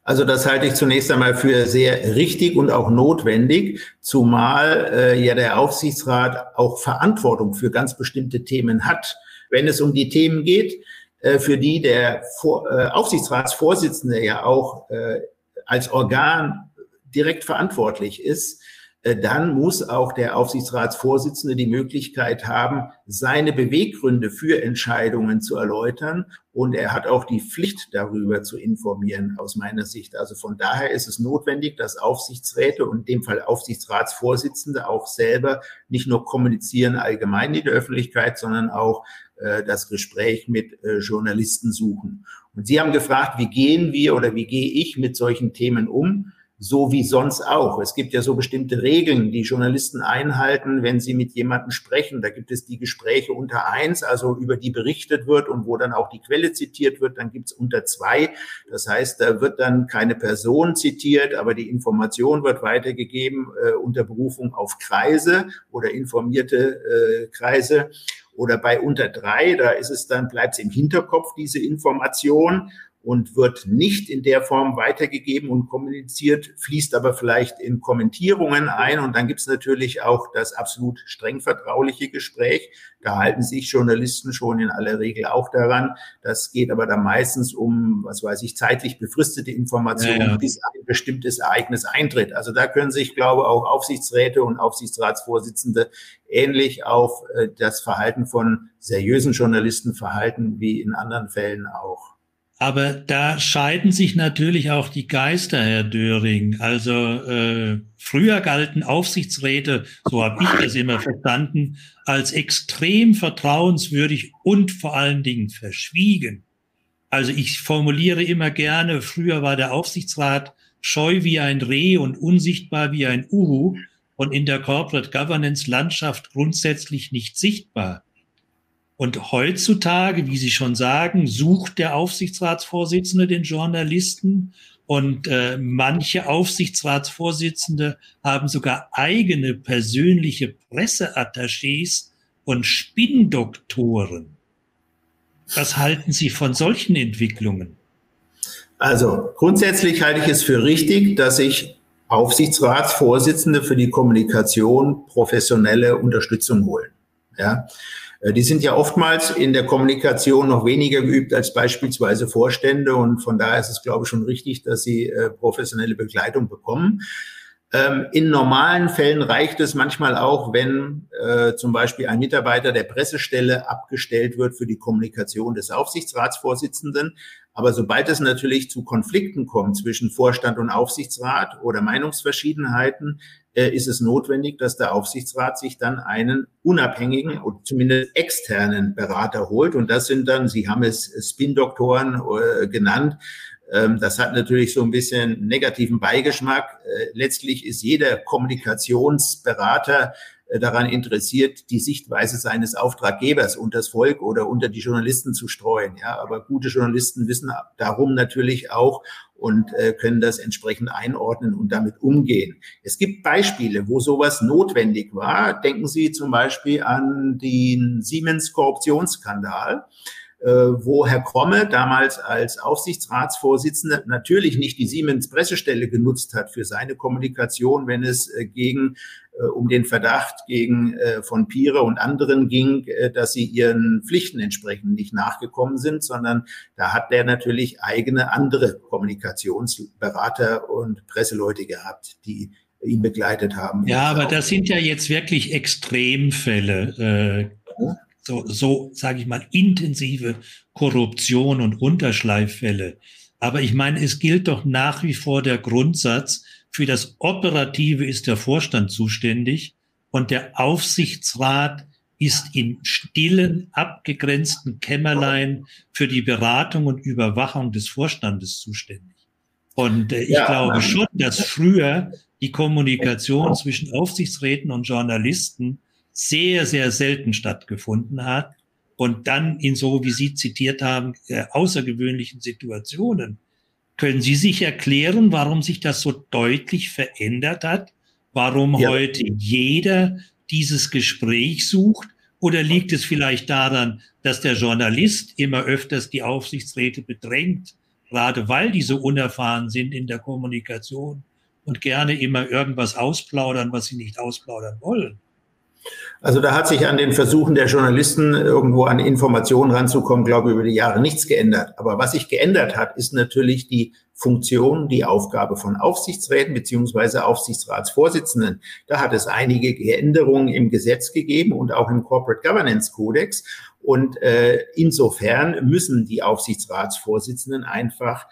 Also das halte ich zunächst einmal für sehr richtig und auch notwendig, zumal äh, ja der Aufsichtsrat auch Verantwortung für ganz bestimmte Themen hat. Wenn es um die Themen geht, äh, für die der Vor äh, Aufsichtsratsvorsitzende ja auch äh, als Organ direkt verantwortlich ist, äh, dann muss auch der Aufsichtsratsvorsitzende die Möglichkeit haben, seine Beweggründe für Entscheidungen zu erläutern. Und er hat auch die Pflicht, darüber zu informieren, aus meiner Sicht. Also von daher ist es notwendig, dass Aufsichtsräte und in dem Fall Aufsichtsratsvorsitzende auch selber nicht nur kommunizieren allgemein in der Öffentlichkeit, sondern auch äh, das Gespräch mit äh, Journalisten suchen. Und Sie haben gefragt, wie gehen wir oder wie gehe ich mit solchen Themen um? So wie sonst auch. Es gibt ja so bestimmte Regeln, die Journalisten einhalten, wenn sie mit jemandem sprechen. Da gibt es die Gespräche unter eins, also über die berichtet wird und wo dann auch die Quelle zitiert wird. Dann gibt es unter zwei. Das heißt, da wird dann keine Person zitiert, aber die Information wird weitergegeben äh, unter Berufung auf Kreise oder informierte äh, Kreise. Oder bei unter drei, da ist es dann, bleibt es im Hinterkopf, diese Information und wird nicht in der Form weitergegeben und kommuniziert, fließt aber vielleicht in Kommentierungen ein. Und dann gibt es natürlich auch das absolut streng vertrauliche Gespräch. Da halten sich Journalisten schon in aller Regel auch daran. Das geht aber dann meistens um, was weiß ich, zeitlich befristete Informationen, ja, ja. bis ein bestimmtes Ereignis eintritt. Also da können sich, glaube ich, auch Aufsichtsräte und Aufsichtsratsvorsitzende ähnlich auf äh, das Verhalten von seriösen Journalisten verhalten, wie in anderen Fällen auch. Aber da scheiden sich natürlich auch die Geister, Herr Döring. Also äh, früher galten Aufsichtsräte, so habe ich das immer verstanden, als extrem vertrauenswürdig und vor allen Dingen verschwiegen. Also ich formuliere immer gerne, früher war der Aufsichtsrat scheu wie ein Reh und unsichtbar wie ein Uhu und in der Corporate Governance Landschaft grundsätzlich nicht sichtbar. Und heutzutage, wie Sie schon sagen, sucht der Aufsichtsratsvorsitzende den Journalisten und äh, manche Aufsichtsratsvorsitzende haben sogar eigene persönliche Presseattachés und Spinndoktoren. Was halten Sie von solchen Entwicklungen? Also grundsätzlich halte ich es für richtig, dass sich Aufsichtsratsvorsitzende für die Kommunikation professionelle Unterstützung holen. Ja, die sind ja oftmals in der Kommunikation noch weniger geübt als beispielsweise Vorstände und von daher ist es, glaube ich, schon richtig, dass sie äh, professionelle Begleitung bekommen. Ähm, in normalen Fällen reicht es manchmal auch, wenn äh, zum Beispiel ein Mitarbeiter der Pressestelle abgestellt wird für die Kommunikation des Aufsichtsratsvorsitzenden. Aber sobald es natürlich zu Konflikten kommt zwischen Vorstand und Aufsichtsrat oder Meinungsverschiedenheiten, äh, ist es notwendig, dass der Aufsichtsrat sich dann einen unabhängigen und zumindest externen Berater holt. Und das sind dann, Sie haben es Spin-Doktoren äh, genannt, ähm, das hat natürlich so ein bisschen negativen Beigeschmack. Äh, letztlich ist jeder Kommunikationsberater daran interessiert, die Sichtweise seines Auftraggebers unter das Volk oder unter die Journalisten zu streuen. Ja, aber gute Journalisten wissen darum natürlich auch und äh, können das entsprechend einordnen und damit umgehen. Es gibt Beispiele, wo sowas notwendig war. Denken Sie zum Beispiel an den Siemens-Korruptionsskandal. Äh, wo Herr Kromme damals als Aufsichtsratsvorsitzender natürlich nicht die Siemens Pressestelle genutzt hat für seine Kommunikation, wenn es äh, gegen äh, um den Verdacht gegen von Pire und anderen ging, dass sie ihren Pflichten entsprechend nicht nachgekommen sind, sondern da hat der natürlich eigene andere Kommunikationsberater und Presseleute gehabt, die ihn begleitet haben. Ja, aber das sind ja jetzt wirklich Extremfälle. Äh, so, so sage ich mal, intensive Korruption und Unterschleiffälle. Aber ich meine, es gilt doch nach wie vor der Grundsatz, für das Operative ist der Vorstand zuständig und der Aufsichtsrat ist in stillen, abgegrenzten Kämmerlein für die Beratung und Überwachung des Vorstandes zuständig. Und äh, ich ja, glaube schon, dass früher die Kommunikation zwischen Aufsichtsräten und Journalisten sehr, sehr selten stattgefunden hat und dann in so, wie Sie zitiert haben, äh, außergewöhnlichen Situationen. Können Sie sich erklären, warum sich das so deutlich verändert hat? Warum ja. heute jeder dieses Gespräch sucht? Oder liegt es vielleicht daran, dass der Journalist immer öfters die Aufsichtsräte bedrängt, gerade weil die so unerfahren sind in der Kommunikation und gerne immer irgendwas ausplaudern, was sie nicht ausplaudern wollen? Also da hat sich an den Versuchen der Journalisten, irgendwo an Informationen ranzukommen, glaube ich, über die Jahre nichts geändert. Aber was sich geändert hat, ist natürlich die Funktion, die Aufgabe von Aufsichtsräten beziehungsweise Aufsichtsratsvorsitzenden. Da hat es einige Änderungen im Gesetz gegeben und auch im Corporate Governance Codex. Und äh, insofern müssen die Aufsichtsratsvorsitzenden einfach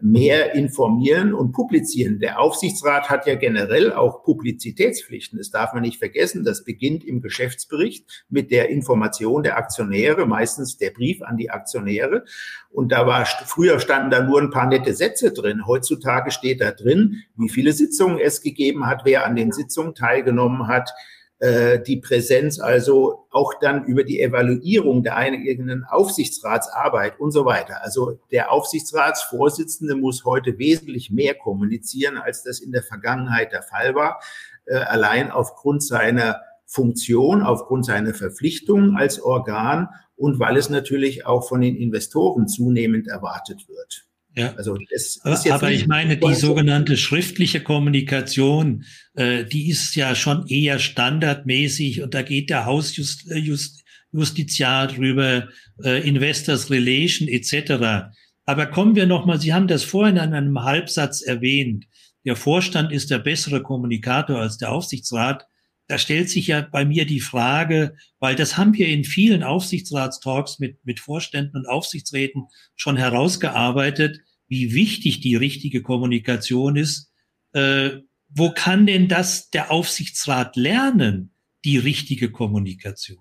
mehr informieren und publizieren. Der Aufsichtsrat hat ja generell auch Publizitätspflichten. Das darf man nicht vergessen. Das beginnt im Geschäftsbericht mit der Information der Aktionäre, meistens der Brief an die Aktionäre. Und da war, früher standen da nur ein paar nette Sätze drin. Heutzutage steht da drin, wie viele Sitzungen es gegeben hat, wer an den Sitzungen teilgenommen hat, äh, die Präsenz also auch dann über die Evaluierung der eigenen Aufsichtsratsarbeit und so weiter. Also der Aufsichtsratsvorsitzende muss heute wesentlich mehr kommunizieren, als das in der Vergangenheit der Fall war, äh, allein aufgrund seiner Funktion, aufgrund seiner Verpflichtungen als Organ und weil es natürlich auch von den Investoren zunehmend erwartet wird. Ja. Also es aber, aber ich meine, die sogenannte schriftliche Kommunikation, äh, die ist ja schon eher standardmäßig und da geht der Hausjustiziar drüber, äh, Investors Relation etc. Aber kommen wir nochmal, Sie haben das vorhin in einem Halbsatz erwähnt. Der Vorstand ist der bessere Kommunikator als der Aufsichtsrat. Da stellt sich ja bei mir die Frage, weil das haben wir in vielen Aufsichtsratstalks mit, mit Vorständen und Aufsichtsräten schon herausgearbeitet wie wichtig die richtige Kommunikation ist. Äh, wo kann denn das der Aufsichtsrat lernen, die richtige Kommunikation?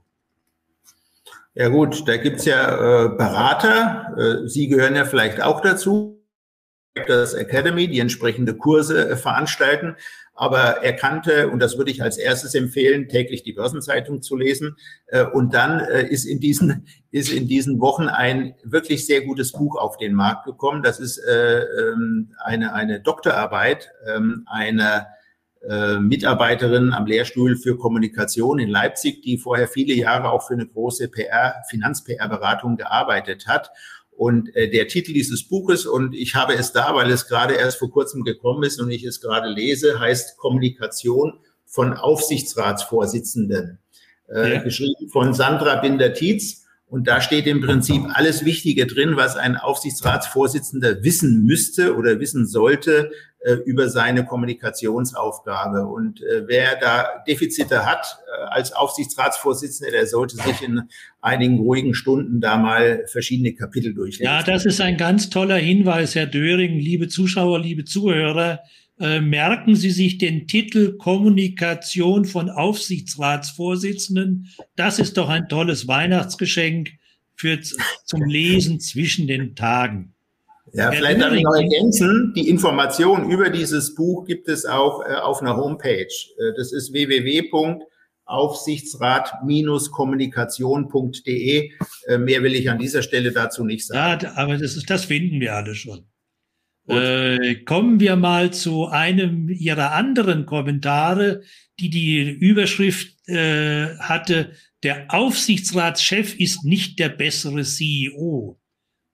Ja gut, da gibt's ja äh, Berater. Äh, Sie gehören ja vielleicht auch dazu. Das Academy, die entsprechende Kurse äh, veranstalten. Aber er kannte, und das würde ich als erstes empfehlen, täglich die Börsenzeitung zu lesen. Äh, und dann äh, ist in diesen, ist in diesen Wochen ein wirklich sehr gutes Buch auf den Markt gekommen. Das ist äh, ähm, eine, eine Doktorarbeit ähm, einer Mitarbeiterin am Lehrstuhl für Kommunikation in Leipzig, die vorher viele Jahre auch für eine große PR, Finanz-PR-Beratung gearbeitet hat und äh, der Titel dieses Buches, und ich habe es da, weil es gerade erst vor kurzem gekommen ist und ich es gerade lese, heißt Kommunikation von Aufsichtsratsvorsitzenden. äh, ja. geschrieben von Sandra Binder-Tietz. Und da steht im Prinzip alles Wichtige drin, was ein Aufsichtsratsvorsitzender wissen müsste oder wissen sollte über seine Kommunikationsaufgabe. Und äh, wer da Defizite hat äh, als Aufsichtsratsvorsitzender, der sollte sich in einigen ruhigen Stunden da mal verschiedene Kapitel durchlesen. Ja, das ist ein ganz toller Hinweis, Herr Döring, liebe Zuschauer, liebe Zuhörer. Äh, merken Sie sich den Titel Kommunikation von Aufsichtsratsvorsitzenden. Das ist doch ein tolles Weihnachtsgeschenk für, zum Lesen zwischen den Tagen. Ja, vielleicht darf ich noch ergänzen, die Informationen über dieses Buch gibt es auch äh, auf einer Homepage. Äh, das ist www.aufsichtsrat-kommunikation.de. Äh, mehr will ich an dieser Stelle dazu nicht sagen. Ja, aber das, ist, das finden wir alle schon. Äh, kommen wir mal zu einem Ihrer anderen Kommentare, die die Überschrift äh, hatte, der Aufsichtsratschef ist nicht der bessere CEO.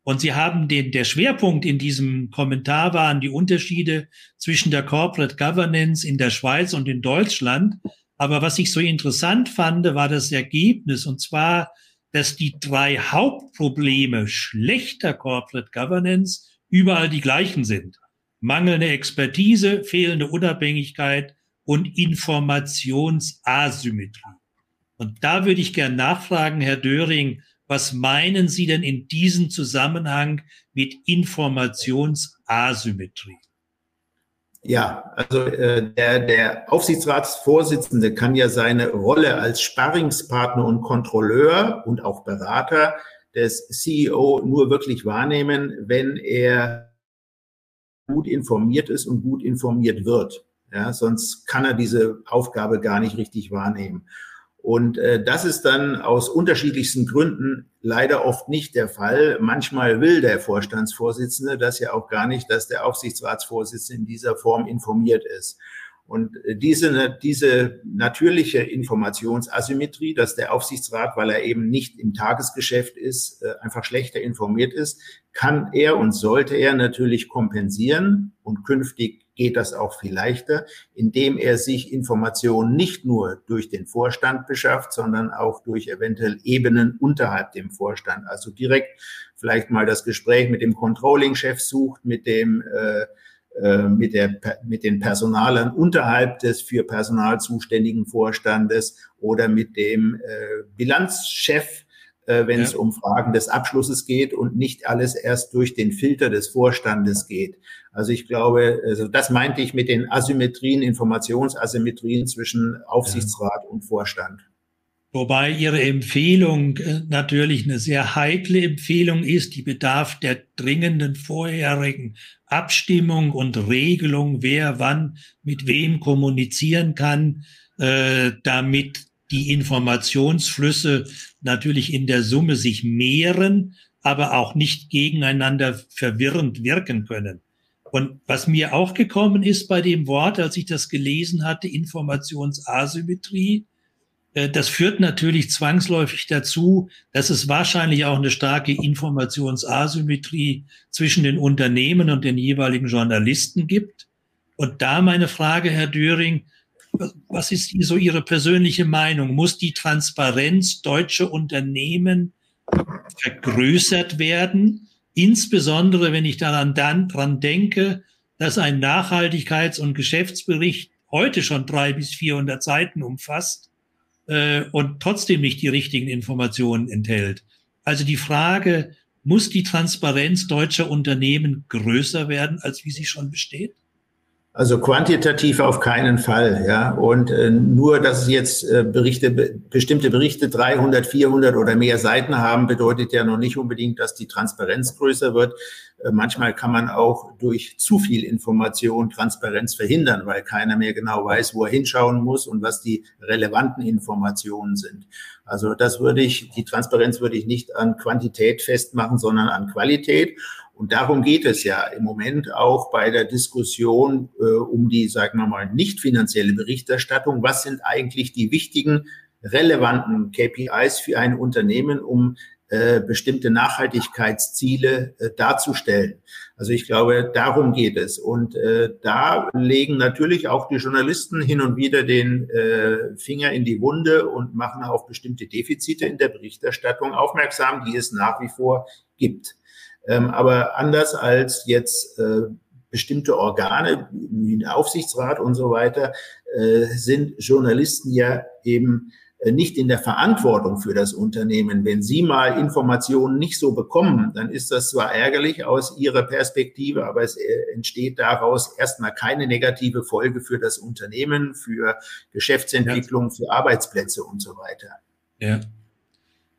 Und Sie haben den, der Schwerpunkt in diesem Kommentar waren die Unterschiede zwischen der Corporate Governance in der Schweiz und in Deutschland. Aber was ich so interessant fand, war das Ergebnis. Und zwar, dass die drei Hauptprobleme schlechter Corporate Governance überall die gleichen sind. Mangelnde Expertise, fehlende Unabhängigkeit und Informationsasymmetrie. Und da würde ich gern nachfragen, Herr Döring, was meinen Sie denn in diesem Zusammenhang mit Informationsasymmetrie? Ja, also äh, der, der Aufsichtsratsvorsitzende kann ja seine Rolle als Sparringspartner und Kontrolleur und auch Berater des CEO nur wirklich wahrnehmen, wenn er gut informiert ist und gut informiert wird. Ja, sonst kann er diese Aufgabe gar nicht richtig wahrnehmen. Und äh, das ist dann aus unterschiedlichsten Gründen leider oft nicht der Fall. Manchmal will der Vorstandsvorsitzende das ja auch gar nicht, dass der Aufsichtsratsvorsitzende in dieser Form informiert ist. Und äh, diese, diese natürliche Informationsasymmetrie, dass der Aufsichtsrat, weil er eben nicht im Tagesgeschäft ist, äh, einfach schlechter informiert ist, kann er und sollte er natürlich kompensieren. Und künftig geht das auch viel leichter, indem er sich Informationen nicht nur durch den Vorstand beschafft, sondern auch durch eventuell Ebenen unterhalb dem Vorstand. Also direkt vielleicht mal das Gespräch mit dem Controlling-Chef sucht, mit dem äh, äh, mit, der, mit den Personalern unterhalb des für Personal zuständigen Vorstandes oder mit dem äh, Bilanzchef, äh, wenn ja. es um Fragen des Abschlusses geht und nicht alles erst durch den Filter des Vorstandes geht. Also ich glaube, also das meinte ich mit den Asymmetrien, Informationsasymmetrien zwischen Aufsichtsrat ja. und Vorstand. Wobei Ihre Empfehlung äh, natürlich eine sehr heikle Empfehlung ist, die bedarf der dringenden vorherigen Abstimmung und Regelung, wer wann mit wem kommunizieren kann, äh, damit die Informationsflüsse natürlich in der Summe sich mehren, aber auch nicht gegeneinander verwirrend wirken können. Und was mir auch gekommen ist bei dem Wort, als ich das gelesen hatte, Informationsasymmetrie, äh, das führt natürlich zwangsläufig dazu, dass es wahrscheinlich auch eine starke Informationsasymmetrie zwischen den Unternehmen und den jeweiligen Journalisten gibt. Und da meine Frage, Herr Döring, was ist so Ihre persönliche Meinung? Muss die Transparenz deutscher Unternehmen vergrößert werden? Insbesondere, wenn ich daran dann dran denke, dass ein Nachhaltigkeits- und Geschäftsbericht heute schon drei bis 400 Seiten umfasst äh, und trotzdem nicht die richtigen Informationen enthält. Also die Frage, muss die Transparenz deutscher Unternehmen größer werden, als wie sie schon besteht? Also quantitativ auf keinen Fall, ja. Und äh, nur, dass jetzt äh, Berichte, bestimmte Berichte 300, 400 oder mehr Seiten haben, bedeutet ja noch nicht unbedingt, dass die Transparenz größer wird. Äh, manchmal kann man auch durch zu viel Information Transparenz verhindern, weil keiner mehr genau weiß, wo er hinschauen muss und was die relevanten Informationen sind. Also das würde ich, die Transparenz würde ich nicht an Quantität festmachen, sondern an Qualität. Und darum geht es ja im Moment auch bei der Diskussion äh, um die, sagen wir mal, nicht finanzielle Berichterstattung. Was sind eigentlich die wichtigen, relevanten KPIs für ein Unternehmen, um äh, bestimmte Nachhaltigkeitsziele äh, darzustellen. Also ich glaube, darum geht es. Und äh, da legen natürlich auch die Journalisten hin und wieder den äh, Finger in die Wunde und machen auf bestimmte Defizite in der Berichterstattung aufmerksam, die es nach wie vor gibt. Ähm, aber anders als jetzt äh, bestimmte Organe wie der Aufsichtsrat und so weiter, äh, sind Journalisten ja eben äh, nicht in der Verantwortung für das Unternehmen. Wenn Sie mal Informationen nicht so bekommen, dann ist das zwar ärgerlich aus Ihrer Perspektive, aber es äh, entsteht daraus erstmal keine negative Folge für das Unternehmen, für Geschäftsentwicklung, für Arbeitsplätze und so weiter. Ja.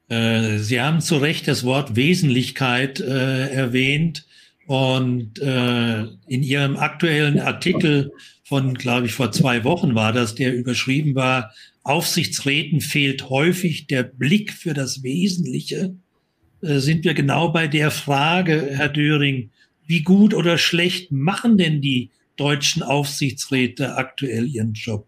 Äh, Sie haben zu Recht das Wort Wesentlichkeit äh, erwähnt und äh, in Ihrem aktuellen Artikel von, glaube ich, vor zwei Wochen war das, der überschrieben war, Aufsichtsräten fehlt häufig der Blick für das Wesentliche, äh, sind wir genau bei der Frage, Herr Döring, wie gut oder schlecht machen denn die deutschen Aufsichtsräte aktuell ihren Job?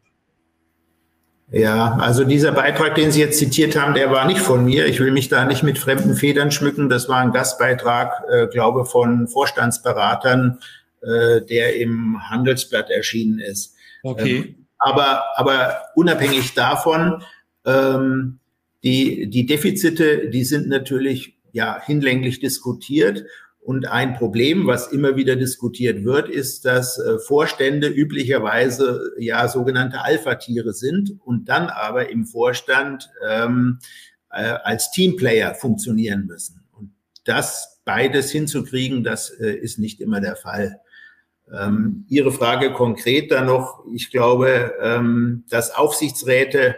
Ja, also dieser Beitrag, den Sie jetzt zitiert haben, der war nicht von mir. Ich will mich da nicht mit fremden Federn schmücken. Das war ein Gastbeitrag, äh, glaube von Vorstandsberatern, äh, der im Handelsblatt erschienen ist. Okay. Ähm, aber, aber unabhängig davon, ähm, die, die Defizite, die sind natürlich ja hinlänglich diskutiert. Und ein Problem, was immer wieder diskutiert wird, ist, dass äh, Vorstände üblicherweise ja sogenannte Alpha-Tiere sind und dann aber im Vorstand ähm, äh, als Teamplayer funktionieren müssen. Und das beides hinzukriegen, das äh, ist nicht immer der Fall. Ähm, Ihre Frage konkret dann noch. Ich glaube, ähm, dass Aufsichtsräte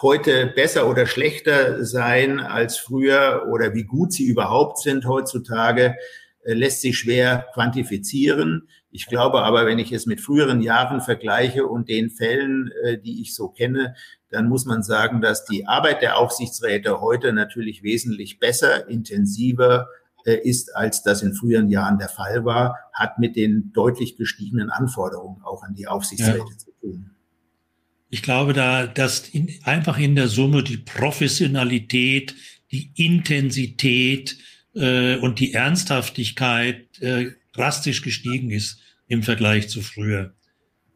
heute besser oder schlechter sein als früher oder wie gut sie überhaupt sind heutzutage, äh, lässt sich schwer quantifizieren. Ich glaube aber, wenn ich es mit früheren Jahren vergleiche und den Fällen, äh, die ich so kenne, dann muss man sagen, dass die Arbeit der Aufsichtsräte heute natürlich wesentlich besser, intensiver äh, ist, als das in früheren Jahren der Fall war, hat mit den deutlich gestiegenen Anforderungen auch an die Aufsichtsräte ja. zu tun. Ich glaube, da, dass in, einfach in der Summe die Professionalität, die Intensität äh, und die Ernsthaftigkeit äh, drastisch gestiegen ist im Vergleich zu früher.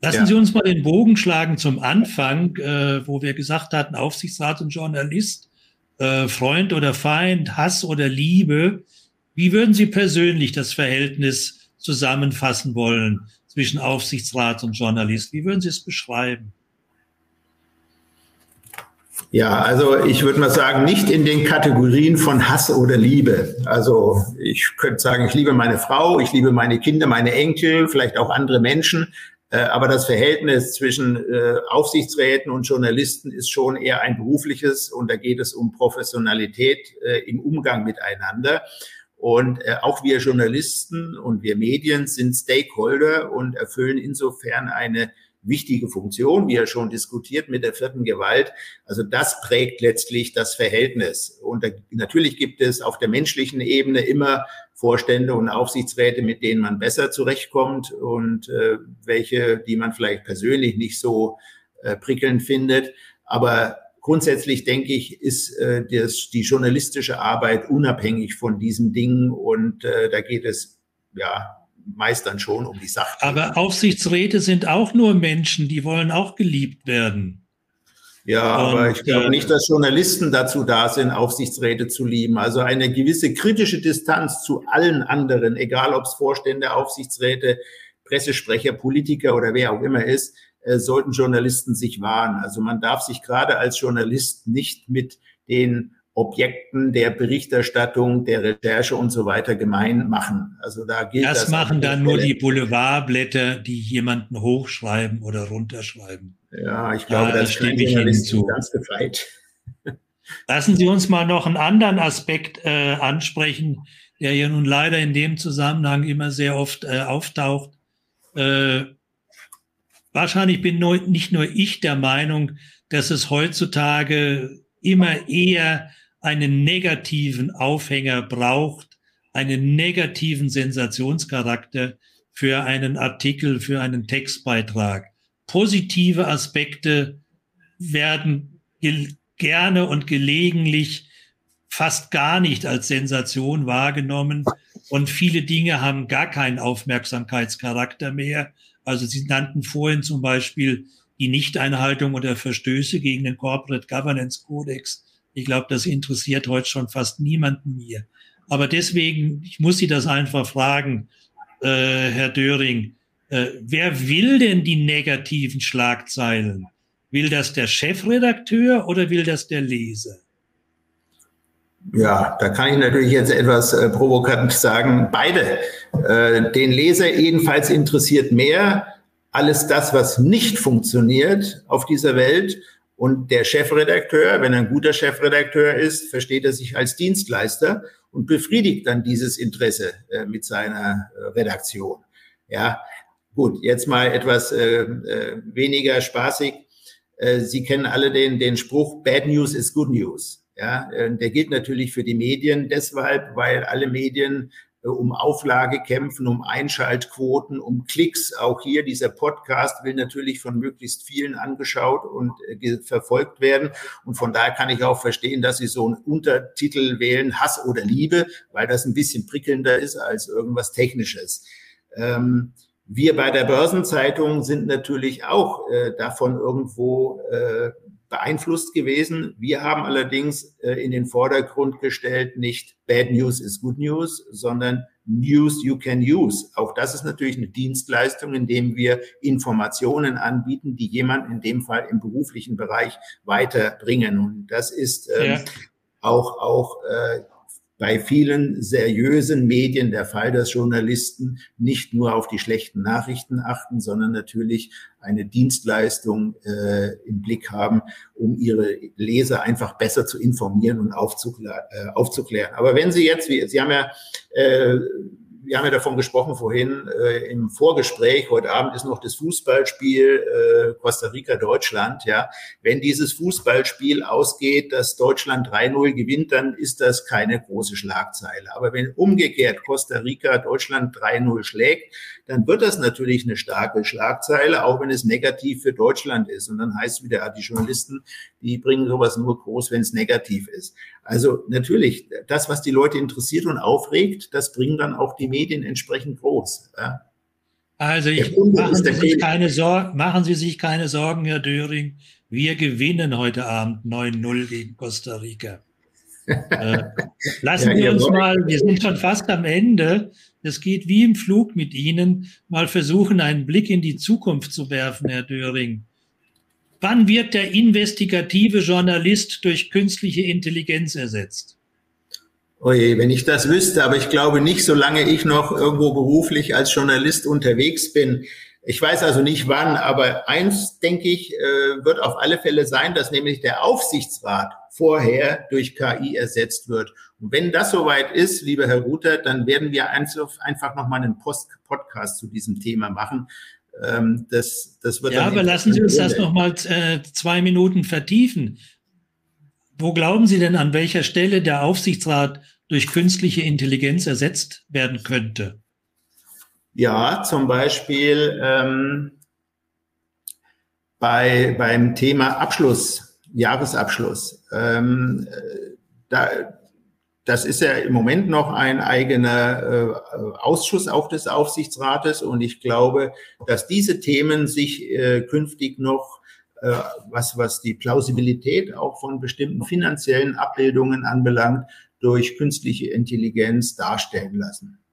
Lassen ja. Sie uns mal den Bogen schlagen zum Anfang, äh, wo wir gesagt hatten, Aufsichtsrat und Journalist, äh, Freund oder Feind, Hass oder Liebe. Wie würden Sie persönlich das Verhältnis zusammenfassen wollen zwischen Aufsichtsrat und Journalist? Wie würden Sie es beschreiben? Ja, also ich würde mal sagen, nicht in den Kategorien von Hass oder Liebe. Also ich könnte sagen, ich liebe meine Frau, ich liebe meine Kinder, meine Enkel, vielleicht auch andere Menschen. Äh, aber das Verhältnis zwischen äh, Aufsichtsräten und Journalisten ist schon eher ein berufliches und da geht es um Professionalität äh, im Umgang miteinander. Und auch wir Journalisten und wir Medien sind Stakeholder und erfüllen insofern eine wichtige Funktion, wie er schon diskutiert mit der vierten Gewalt. Also das prägt letztlich das Verhältnis. Und da, natürlich gibt es auf der menschlichen Ebene immer Vorstände und Aufsichtsräte, mit denen man besser zurechtkommt und äh, welche, die man vielleicht persönlich nicht so äh, prickelnd findet. Aber grundsätzlich denke ich, ist äh, das, die journalistische Arbeit unabhängig von diesen Dingen und äh, da geht es ja meist dann schon um die Sache. Aber Aufsichtsräte sind auch nur Menschen, die wollen auch geliebt werden. Ja, und, aber ich glaube äh, nicht, dass Journalisten dazu da sind, Aufsichtsräte zu lieben. Also eine gewisse kritische Distanz zu allen anderen, egal ob es Vorstände, Aufsichtsräte, Pressesprecher, Politiker oder wer auch immer ist, äh, sollten Journalisten sich wahren. Also man darf sich gerade als Journalist nicht mit den Objekten der Berichterstattung, der Recherche und so weiter gemein machen. Also da gilt das. Das machen dann nur die Boulevardblätter, die jemanden hochschreiben oder runterschreiben. Ja, ich glaube, da das stimme ich Ihnen zu. Ganz gefeit. Lassen Sie uns mal noch einen anderen Aspekt äh, ansprechen, der ja nun leider in dem Zusammenhang immer sehr oft äh, auftaucht. Äh, wahrscheinlich bin nur, nicht nur ich der Meinung, dass es heutzutage immer eher einen negativen Aufhänger braucht, einen negativen Sensationscharakter für einen Artikel, für einen Textbeitrag. Positive Aspekte werden gerne und gelegentlich fast gar nicht als Sensation wahrgenommen und viele Dinge haben gar keinen Aufmerksamkeitscharakter mehr. Also Sie nannten vorhin zum Beispiel die Nichteinhaltung oder Verstöße gegen den Corporate Governance Codex. Ich glaube, das interessiert heute schon fast niemanden mehr. Aber deswegen, ich muss Sie das einfach fragen, äh, Herr Döring, äh, wer will denn die negativen Schlagzeilen? Will das der Chefredakteur oder will das der Leser? Ja, da kann ich natürlich jetzt etwas äh, provokant sagen, beide. Äh, den Leser jedenfalls interessiert mehr alles das, was nicht funktioniert auf dieser Welt. Und der Chefredakteur, wenn er ein guter Chefredakteur ist, versteht er sich als Dienstleister und befriedigt dann dieses Interesse äh, mit seiner äh, Redaktion. Ja, gut, jetzt mal etwas äh, äh weniger spaßig. Äh, Sie kennen alle den, den Spruch, Bad News is Good News. Ja, äh, der gilt natürlich für die Medien deshalb, weil alle Medien um Auflage kämpfen, um Einschaltquoten, um Klicks. Auch hier dieser Podcast will natürlich von möglichst vielen angeschaut und äh, verfolgt werden. Und von daher kann ich auch verstehen, dass Sie so einen Untertitel wählen, Hass oder Liebe, weil das ein bisschen prickelnder ist als irgendwas Technisches. Ähm, wir bei der Börsenzeitung sind natürlich auch äh, davon irgendwo äh, beeinflusst gewesen. Wir haben allerdings äh, in den Vordergrund gestellt, nicht Bad News is Good News, sondern News you can use. Auch das ist natürlich eine Dienstleistung, indem wir Informationen anbieten, die jemand in dem Fall im beruflichen Bereich weiterbringen. Und das ist ähm, ja. auch, auch äh, bei vielen seriösen Medien der Fall, dass Journalisten nicht nur auf die schlechten Nachrichten achten, sondern natürlich eine Dienstleistung äh, im Blick haben, um ihre Leser einfach besser zu informieren und aufzuklären. Äh, aufzuklären. Aber wenn Sie jetzt, wie, Sie haben ja äh, wir haben ja davon gesprochen vorhin äh, im Vorgespräch. Heute Abend ist noch das Fußballspiel äh, Costa Rica Deutschland. Ja, wenn dieses Fußballspiel ausgeht, dass Deutschland 3-0 gewinnt, dann ist das keine große Schlagzeile. Aber wenn umgekehrt Costa Rica Deutschland 3-0 schlägt, dann wird das natürlich eine starke Schlagzeile, auch wenn es negativ für Deutschland ist. Und dann heißt es wieder, die Journalisten, die bringen sowas nur groß, wenn es negativ ist. Also natürlich, das, was die Leute interessiert und aufregt, das bringen dann auch die Medien entsprechend groß. Ja. Also ich, machen, Sie sich keine Sorgen, machen Sie sich keine Sorgen, Herr Döring. Wir gewinnen heute Abend 9-0 gegen Costa Rica. Äh, lassen ja, wir uns mal, wir sind schon fast am Ende. Es geht wie im Flug mit Ihnen, mal versuchen, einen Blick in die Zukunft zu werfen, Herr Döring. Wann wird der investigative Journalist durch künstliche Intelligenz ersetzt? Oje, wenn ich das wüsste, aber ich glaube nicht, solange ich noch irgendwo beruflich als Journalist unterwegs bin. Ich weiß also nicht wann, aber eins, denke ich, äh, wird auf alle Fälle sein, dass nämlich der Aufsichtsrat vorher durch KI ersetzt wird. Und wenn das soweit ist, lieber Herr Ruther, dann werden wir einfach nochmal einen Post Podcast zu diesem Thema machen. Ähm, das, das wird ja, aber lassen Sie uns das nochmal äh, zwei Minuten vertiefen. Wo glauben Sie denn, an welcher Stelle der Aufsichtsrat durch künstliche Intelligenz ersetzt werden könnte? Ja, zum Beispiel ähm, bei, beim Thema Abschluss, Jahresabschluss. Ähm, äh, da, das ist ja im Moment noch ein eigener äh, Ausschuss auch des Aufsichtsrates und ich glaube, dass diese Themen sich äh, künftig noch äh, was, was die Plausibilität auch von bestimmten finanziellen Abbildungen anbelangt, durch künstliche Intelligenz darstellen lassen.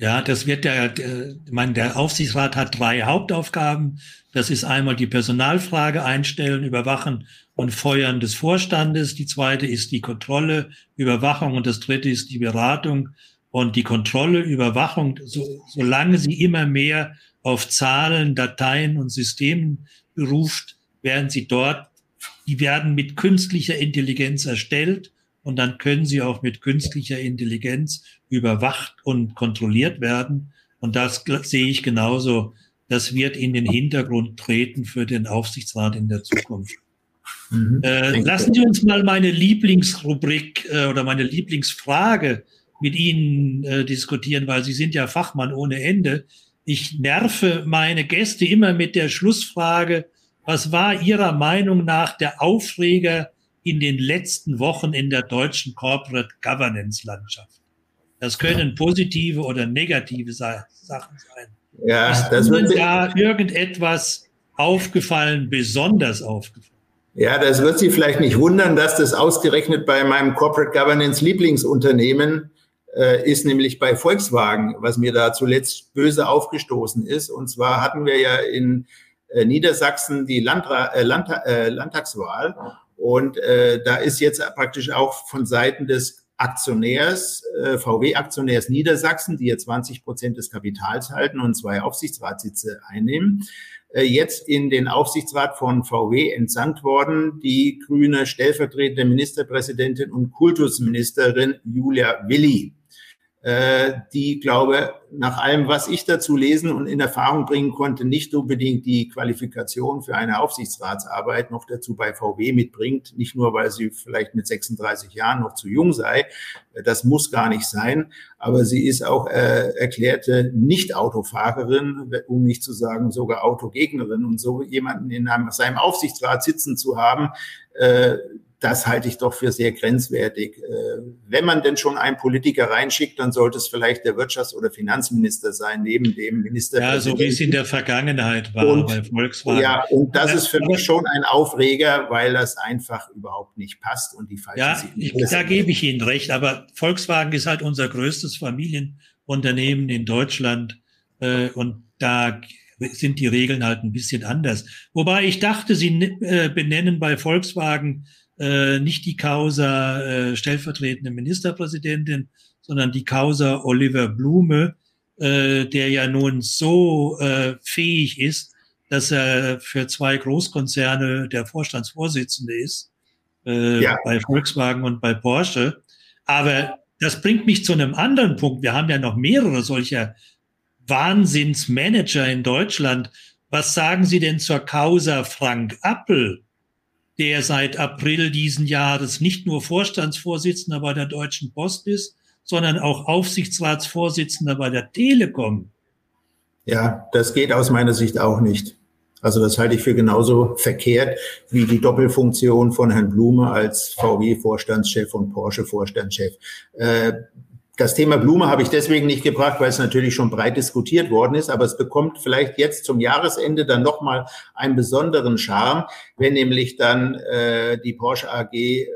Ja, das wird der, ich meine, der Aufsichtsrat hat drei Hauptaufgaben. Das ist einmal die Personalfrage einstellen, überwachen und feuern des Vorstandes. Die zweite ist die Kontrolle, Überwachung und das dritte ist die Beratung und die Kontrolle, Überwachung, so, solange sie immer mehr auf Zahlen, Dateien und Systemen beruft, werden sie dort, die werden mit künstlicher Intelligenz erstellt und dann können sie auch mit künstlicher Intelligenz überwacht und kontrolliert werden. Und das sehe ich genauso. Das wird in den Hintergrund treten für den Aufsichtsrat in der Zukunft. Mhm. Äh, lassen Sie uns mal meine Lieblingsrubrik äh, oder meine Lieblingsfrage mit Ihnen äh, diskutieren, weil Sie sind ja Fachmann ohne Ende. Ich nerve meine Gäste immer mit der Schlussfrage, was war Ihrer Meinung nach der Aufreger in den letzten Wochen in der deutschen Corporate Governance Landschaft. Das können positive oder negative Sachen sein. Ja, ist das wird da irgendetwas aufgefallen, besonders aufgefallen? Ja, das wird Sie vielleicht nicht wundern, dass das ausgerechnet bei meinem Corporate Governance Lieblingsunternehmen äh, ist, nämlich bei Volkswagen, was mir da zuletzt böse aufgestoßen ist. Und zwar hatten wir ja in äh, Niedersachsen die Landra äh, Landta äh, Landtagswahl und äh, da ist jetzt praktisch auch von Seiten des Aktionärs, äh, VW-Aktionärs Niedersachsen, die ja 20 Prozent des Kapitals halten und zwei Aufsichtsratssitze einnehmen, äh, jetzt in den Aufsichtsrat von VW entsandt worden, die grüne stellvertretende Ministerpräsidentin und Kultusministerin Julia Willi die, glaube, nach allem, was ich dazu lesen und in Erfahrung bringen konnte, nicht unbedingt die Qualifikation für eine Aufsichtsratsarbeit noch dazu bei VW mitbringt. Nicht nur, weil sie vielleicht mit 36 Jahren noch zu jung sei. Das muss gar nicht sein. Aber sie ist auch äh, erklärte Nicht-Autofahrerin, um nicht zu sagen sogar Autogegnerin. Und so jemanden in einem, seinem Aufsichtsrat sitzen zu haben, äh, das halte ich doch für sehr grenzwertig. Äh, wenn man denn schon einen Politiker reinschickt, dann sollte es vielleicht der Wirtschafts- oder Finanzminister sein, neben dem Minister. Ja, so wie es in der Vergangenheit war und, bei Volkswagen. Ja, und das ist für mich schon ein Aufreger, weil das einfach überhaupt nicht passt und die falsche Ja, ich, da gebe ich Ihnen recht, aber Volkswagen ist halt unser größtes Familienunternehmen in Deutschland äh, und da sind die Regeln halt ein bisschen anders. Wobei ich dachte, Sie äh, benennen bei Volkswagen nicht die Causa äh, stellvertretende Ministerpräsidentin, sondern die Causa Oliver Blume, äh, der ja nun so äh, fähig ist, dass er für zwei Großkonzerne der Vorstandsvorsitzende ist, äh, ja. bei Volkswagen und bei Porsche. Aber das bringt mich zu einem anderen Punkt. Wir haben ja noch mehrere solcher Wahnsinnsmanager in Deutschland. Was sagen Sie denn zur Causa Frank Appel? Der seit April diesen Jahres nicht nur Vorstandsvorsitzender bei der Deutschen Post ist, sondern auch Aufsichtsratsvorsitzender bei der Telekom. Ja, das geht aus meiner Sicht auch nicht. Also das halte ich für genauso verkehrt wie die Doppelfunktion von Herrn Blume als VW-Vorstandschef und Porsche-Vorstandschef. Äh, das Thema Blume habe ich deswegen nicht gebracht, weil es natürlich schon breit diskutiert worden ist, aber es bekommt vielleicht jetzt zum Jahresende dann nochmal einen besonderen Charme, wenn nämlich dann äh, die Porsche AG äh,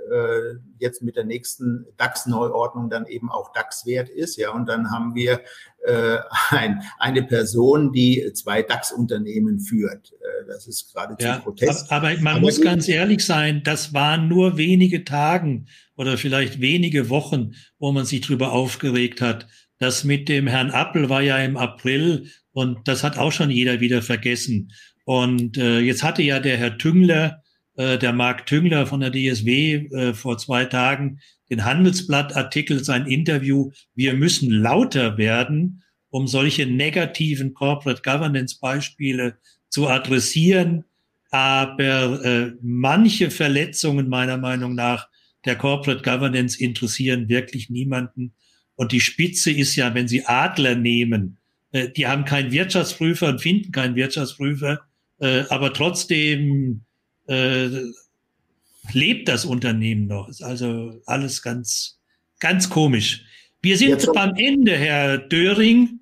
jetzt mit der nächsten DAX-Neuordnung dann eben auch DAX-Wert ist. Ja, und dann haben wir äh, ein, eine Person, die zwei DAX-Unternehmen führt. Äh, das ist gerade ja, Protest. Aber man aber muss ganz ehrlich sein, das waren nur wenige Tagen oder vielleicht wenige Wochen, wo man sich drüber aufgeregt hat. Das mit dem Herrn Appel war ja im April und das hat auch schon jeder wieder vergessen. Und äh, jetzt hatte ja der Herr Tüngler, äh, der Marc Tüngler von der DSW äh, vor zwei Tagen den Handelsblattartikel, sein Interview, wir müssen lauter werden, um solche negativen Corporate Governance Beispiele zu adressieren. Aber äh, manche Verletzungen meiner Meinung nach der Corporate Governance interessieren wirklich niemanden. Und die Spitze ist ja, wenn Sie Adler nehmen, äh, die haben keinen Wirtschaftsprüfer und finden keinen Wirtschaftsprüfer, äh, aber trotzdem äh, lebt das Unternehmen noch. Ist also alles ganz, ganz komisch. Wir sind Jetzt beim Ende, Herr Döring.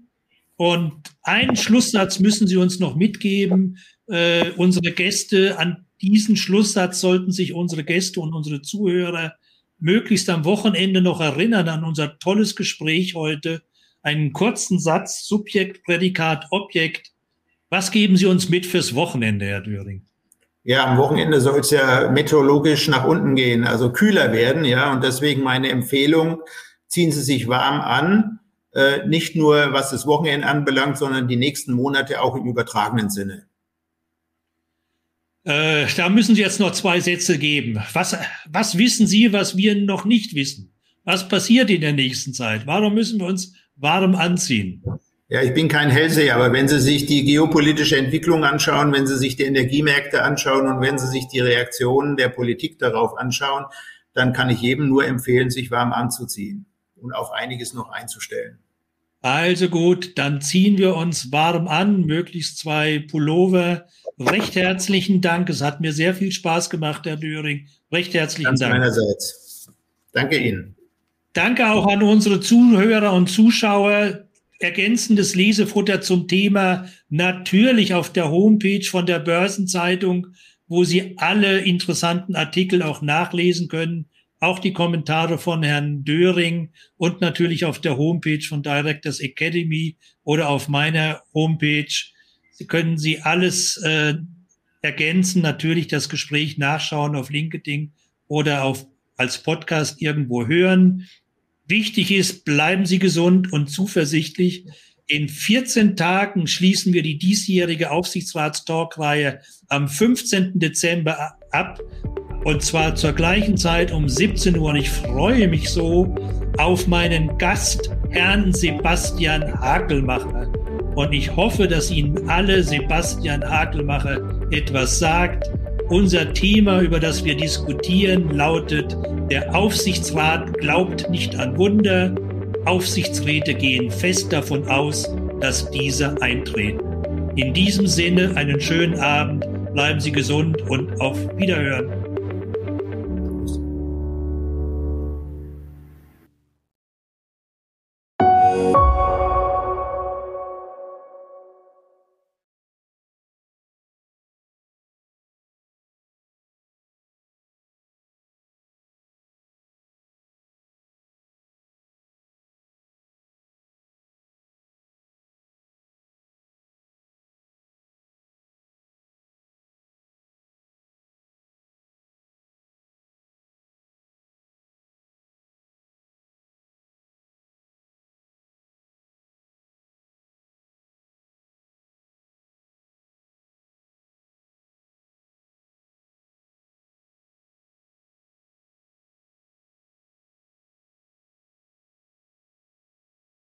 Und einen Schlusssatz müssen Sie uns noch mitgeben. Äh, unsere Gäste an diesen Schlusssatz sollten sich unsere Gäste und unsere Zuhörer möglichst am Wochenende noch erinnern an unser tolles Gespräch heute. Einen kurzen Satz, Subjekt, Prädikat, Objekt. Was geben Sie uns mit fürs Wochenende, Herr Döring? Ja, am Wochenende soll es ja meteorologisch nach unten gehen, also kühler werden, ja. Und deswegen meine Empfehlung, ziehen Sie sich warm an, äh, nicht nur was das Wochenende anbelangt, sondern die nächsten Monate auch im übertragenen Sinne. Äh, da müssen Sie jetzt noch zwei Sätze geben. Was, was wissen Sie, was wir noch nicht wissen? Was passiert in der nächsten Zeit? Warum müssen wir uns warm anziehen? Ja, ich bin kein Hellseher, aber wenn Sie sich die geopolitische Entwicklung anschauen, wenn Sie sich die Energiemärkte anschauen und wenn Sie sich die Reaktionen der Politik darauf anschauen, dann kann ich jedem nur empfehlen, sich warm anzuziehen und auf einiges noch einzustellen. Also gut, dann ziehen wir uns warm an, möglichst zwei Pullover. Recht herzlichen Dank. Es hat mir sehr viel Spaß gemacht, Herr Döring. Recht herzlichen Ganz Dank. Meinerseits. Danke Ihnen. Danke auch an unsere Zuhörer und Zuschauer. Ergänzendes Lesefutter zum Thema natürlich auf der Homepage von der Börsenzeitung, wo Sie alle interessanten Artikel auch nachlesen können auch die Kommentare von Herrn Döring und natürlich auf der Homepage von Directors Academy oder auf meiner Homepage. Können Sie alles äh, ergänzen, natürlich das Gespräch nachschauen auf LinkedIn oder auf, als Podcast irgendwo hören. Wichtig ist, bleiben Sie gesund und zuversichtlich. In 14 Tagen schließen wir die diesjährige Aufsichtsratstalkreihe am 15. Dezember ab und zwar zur gleichen Zeit um 17 Uhr. Und ich freue mich so auf meinen Gast, Herrn Sebastian Hakelmacher. Und ich hoffe, dass Ihnen alle Sebastian Hakelmacher etwas sagt. Unser Thema, über das wir diskutieren, lautet, der Aufsichtsrat glaubt nicht an Wunder. Aufsichtsräte gehen fest davon aus, dass diese eintreten. In diesem Sinne einen schönen Abend, bleiben Sie gesund und auf Wiederhören.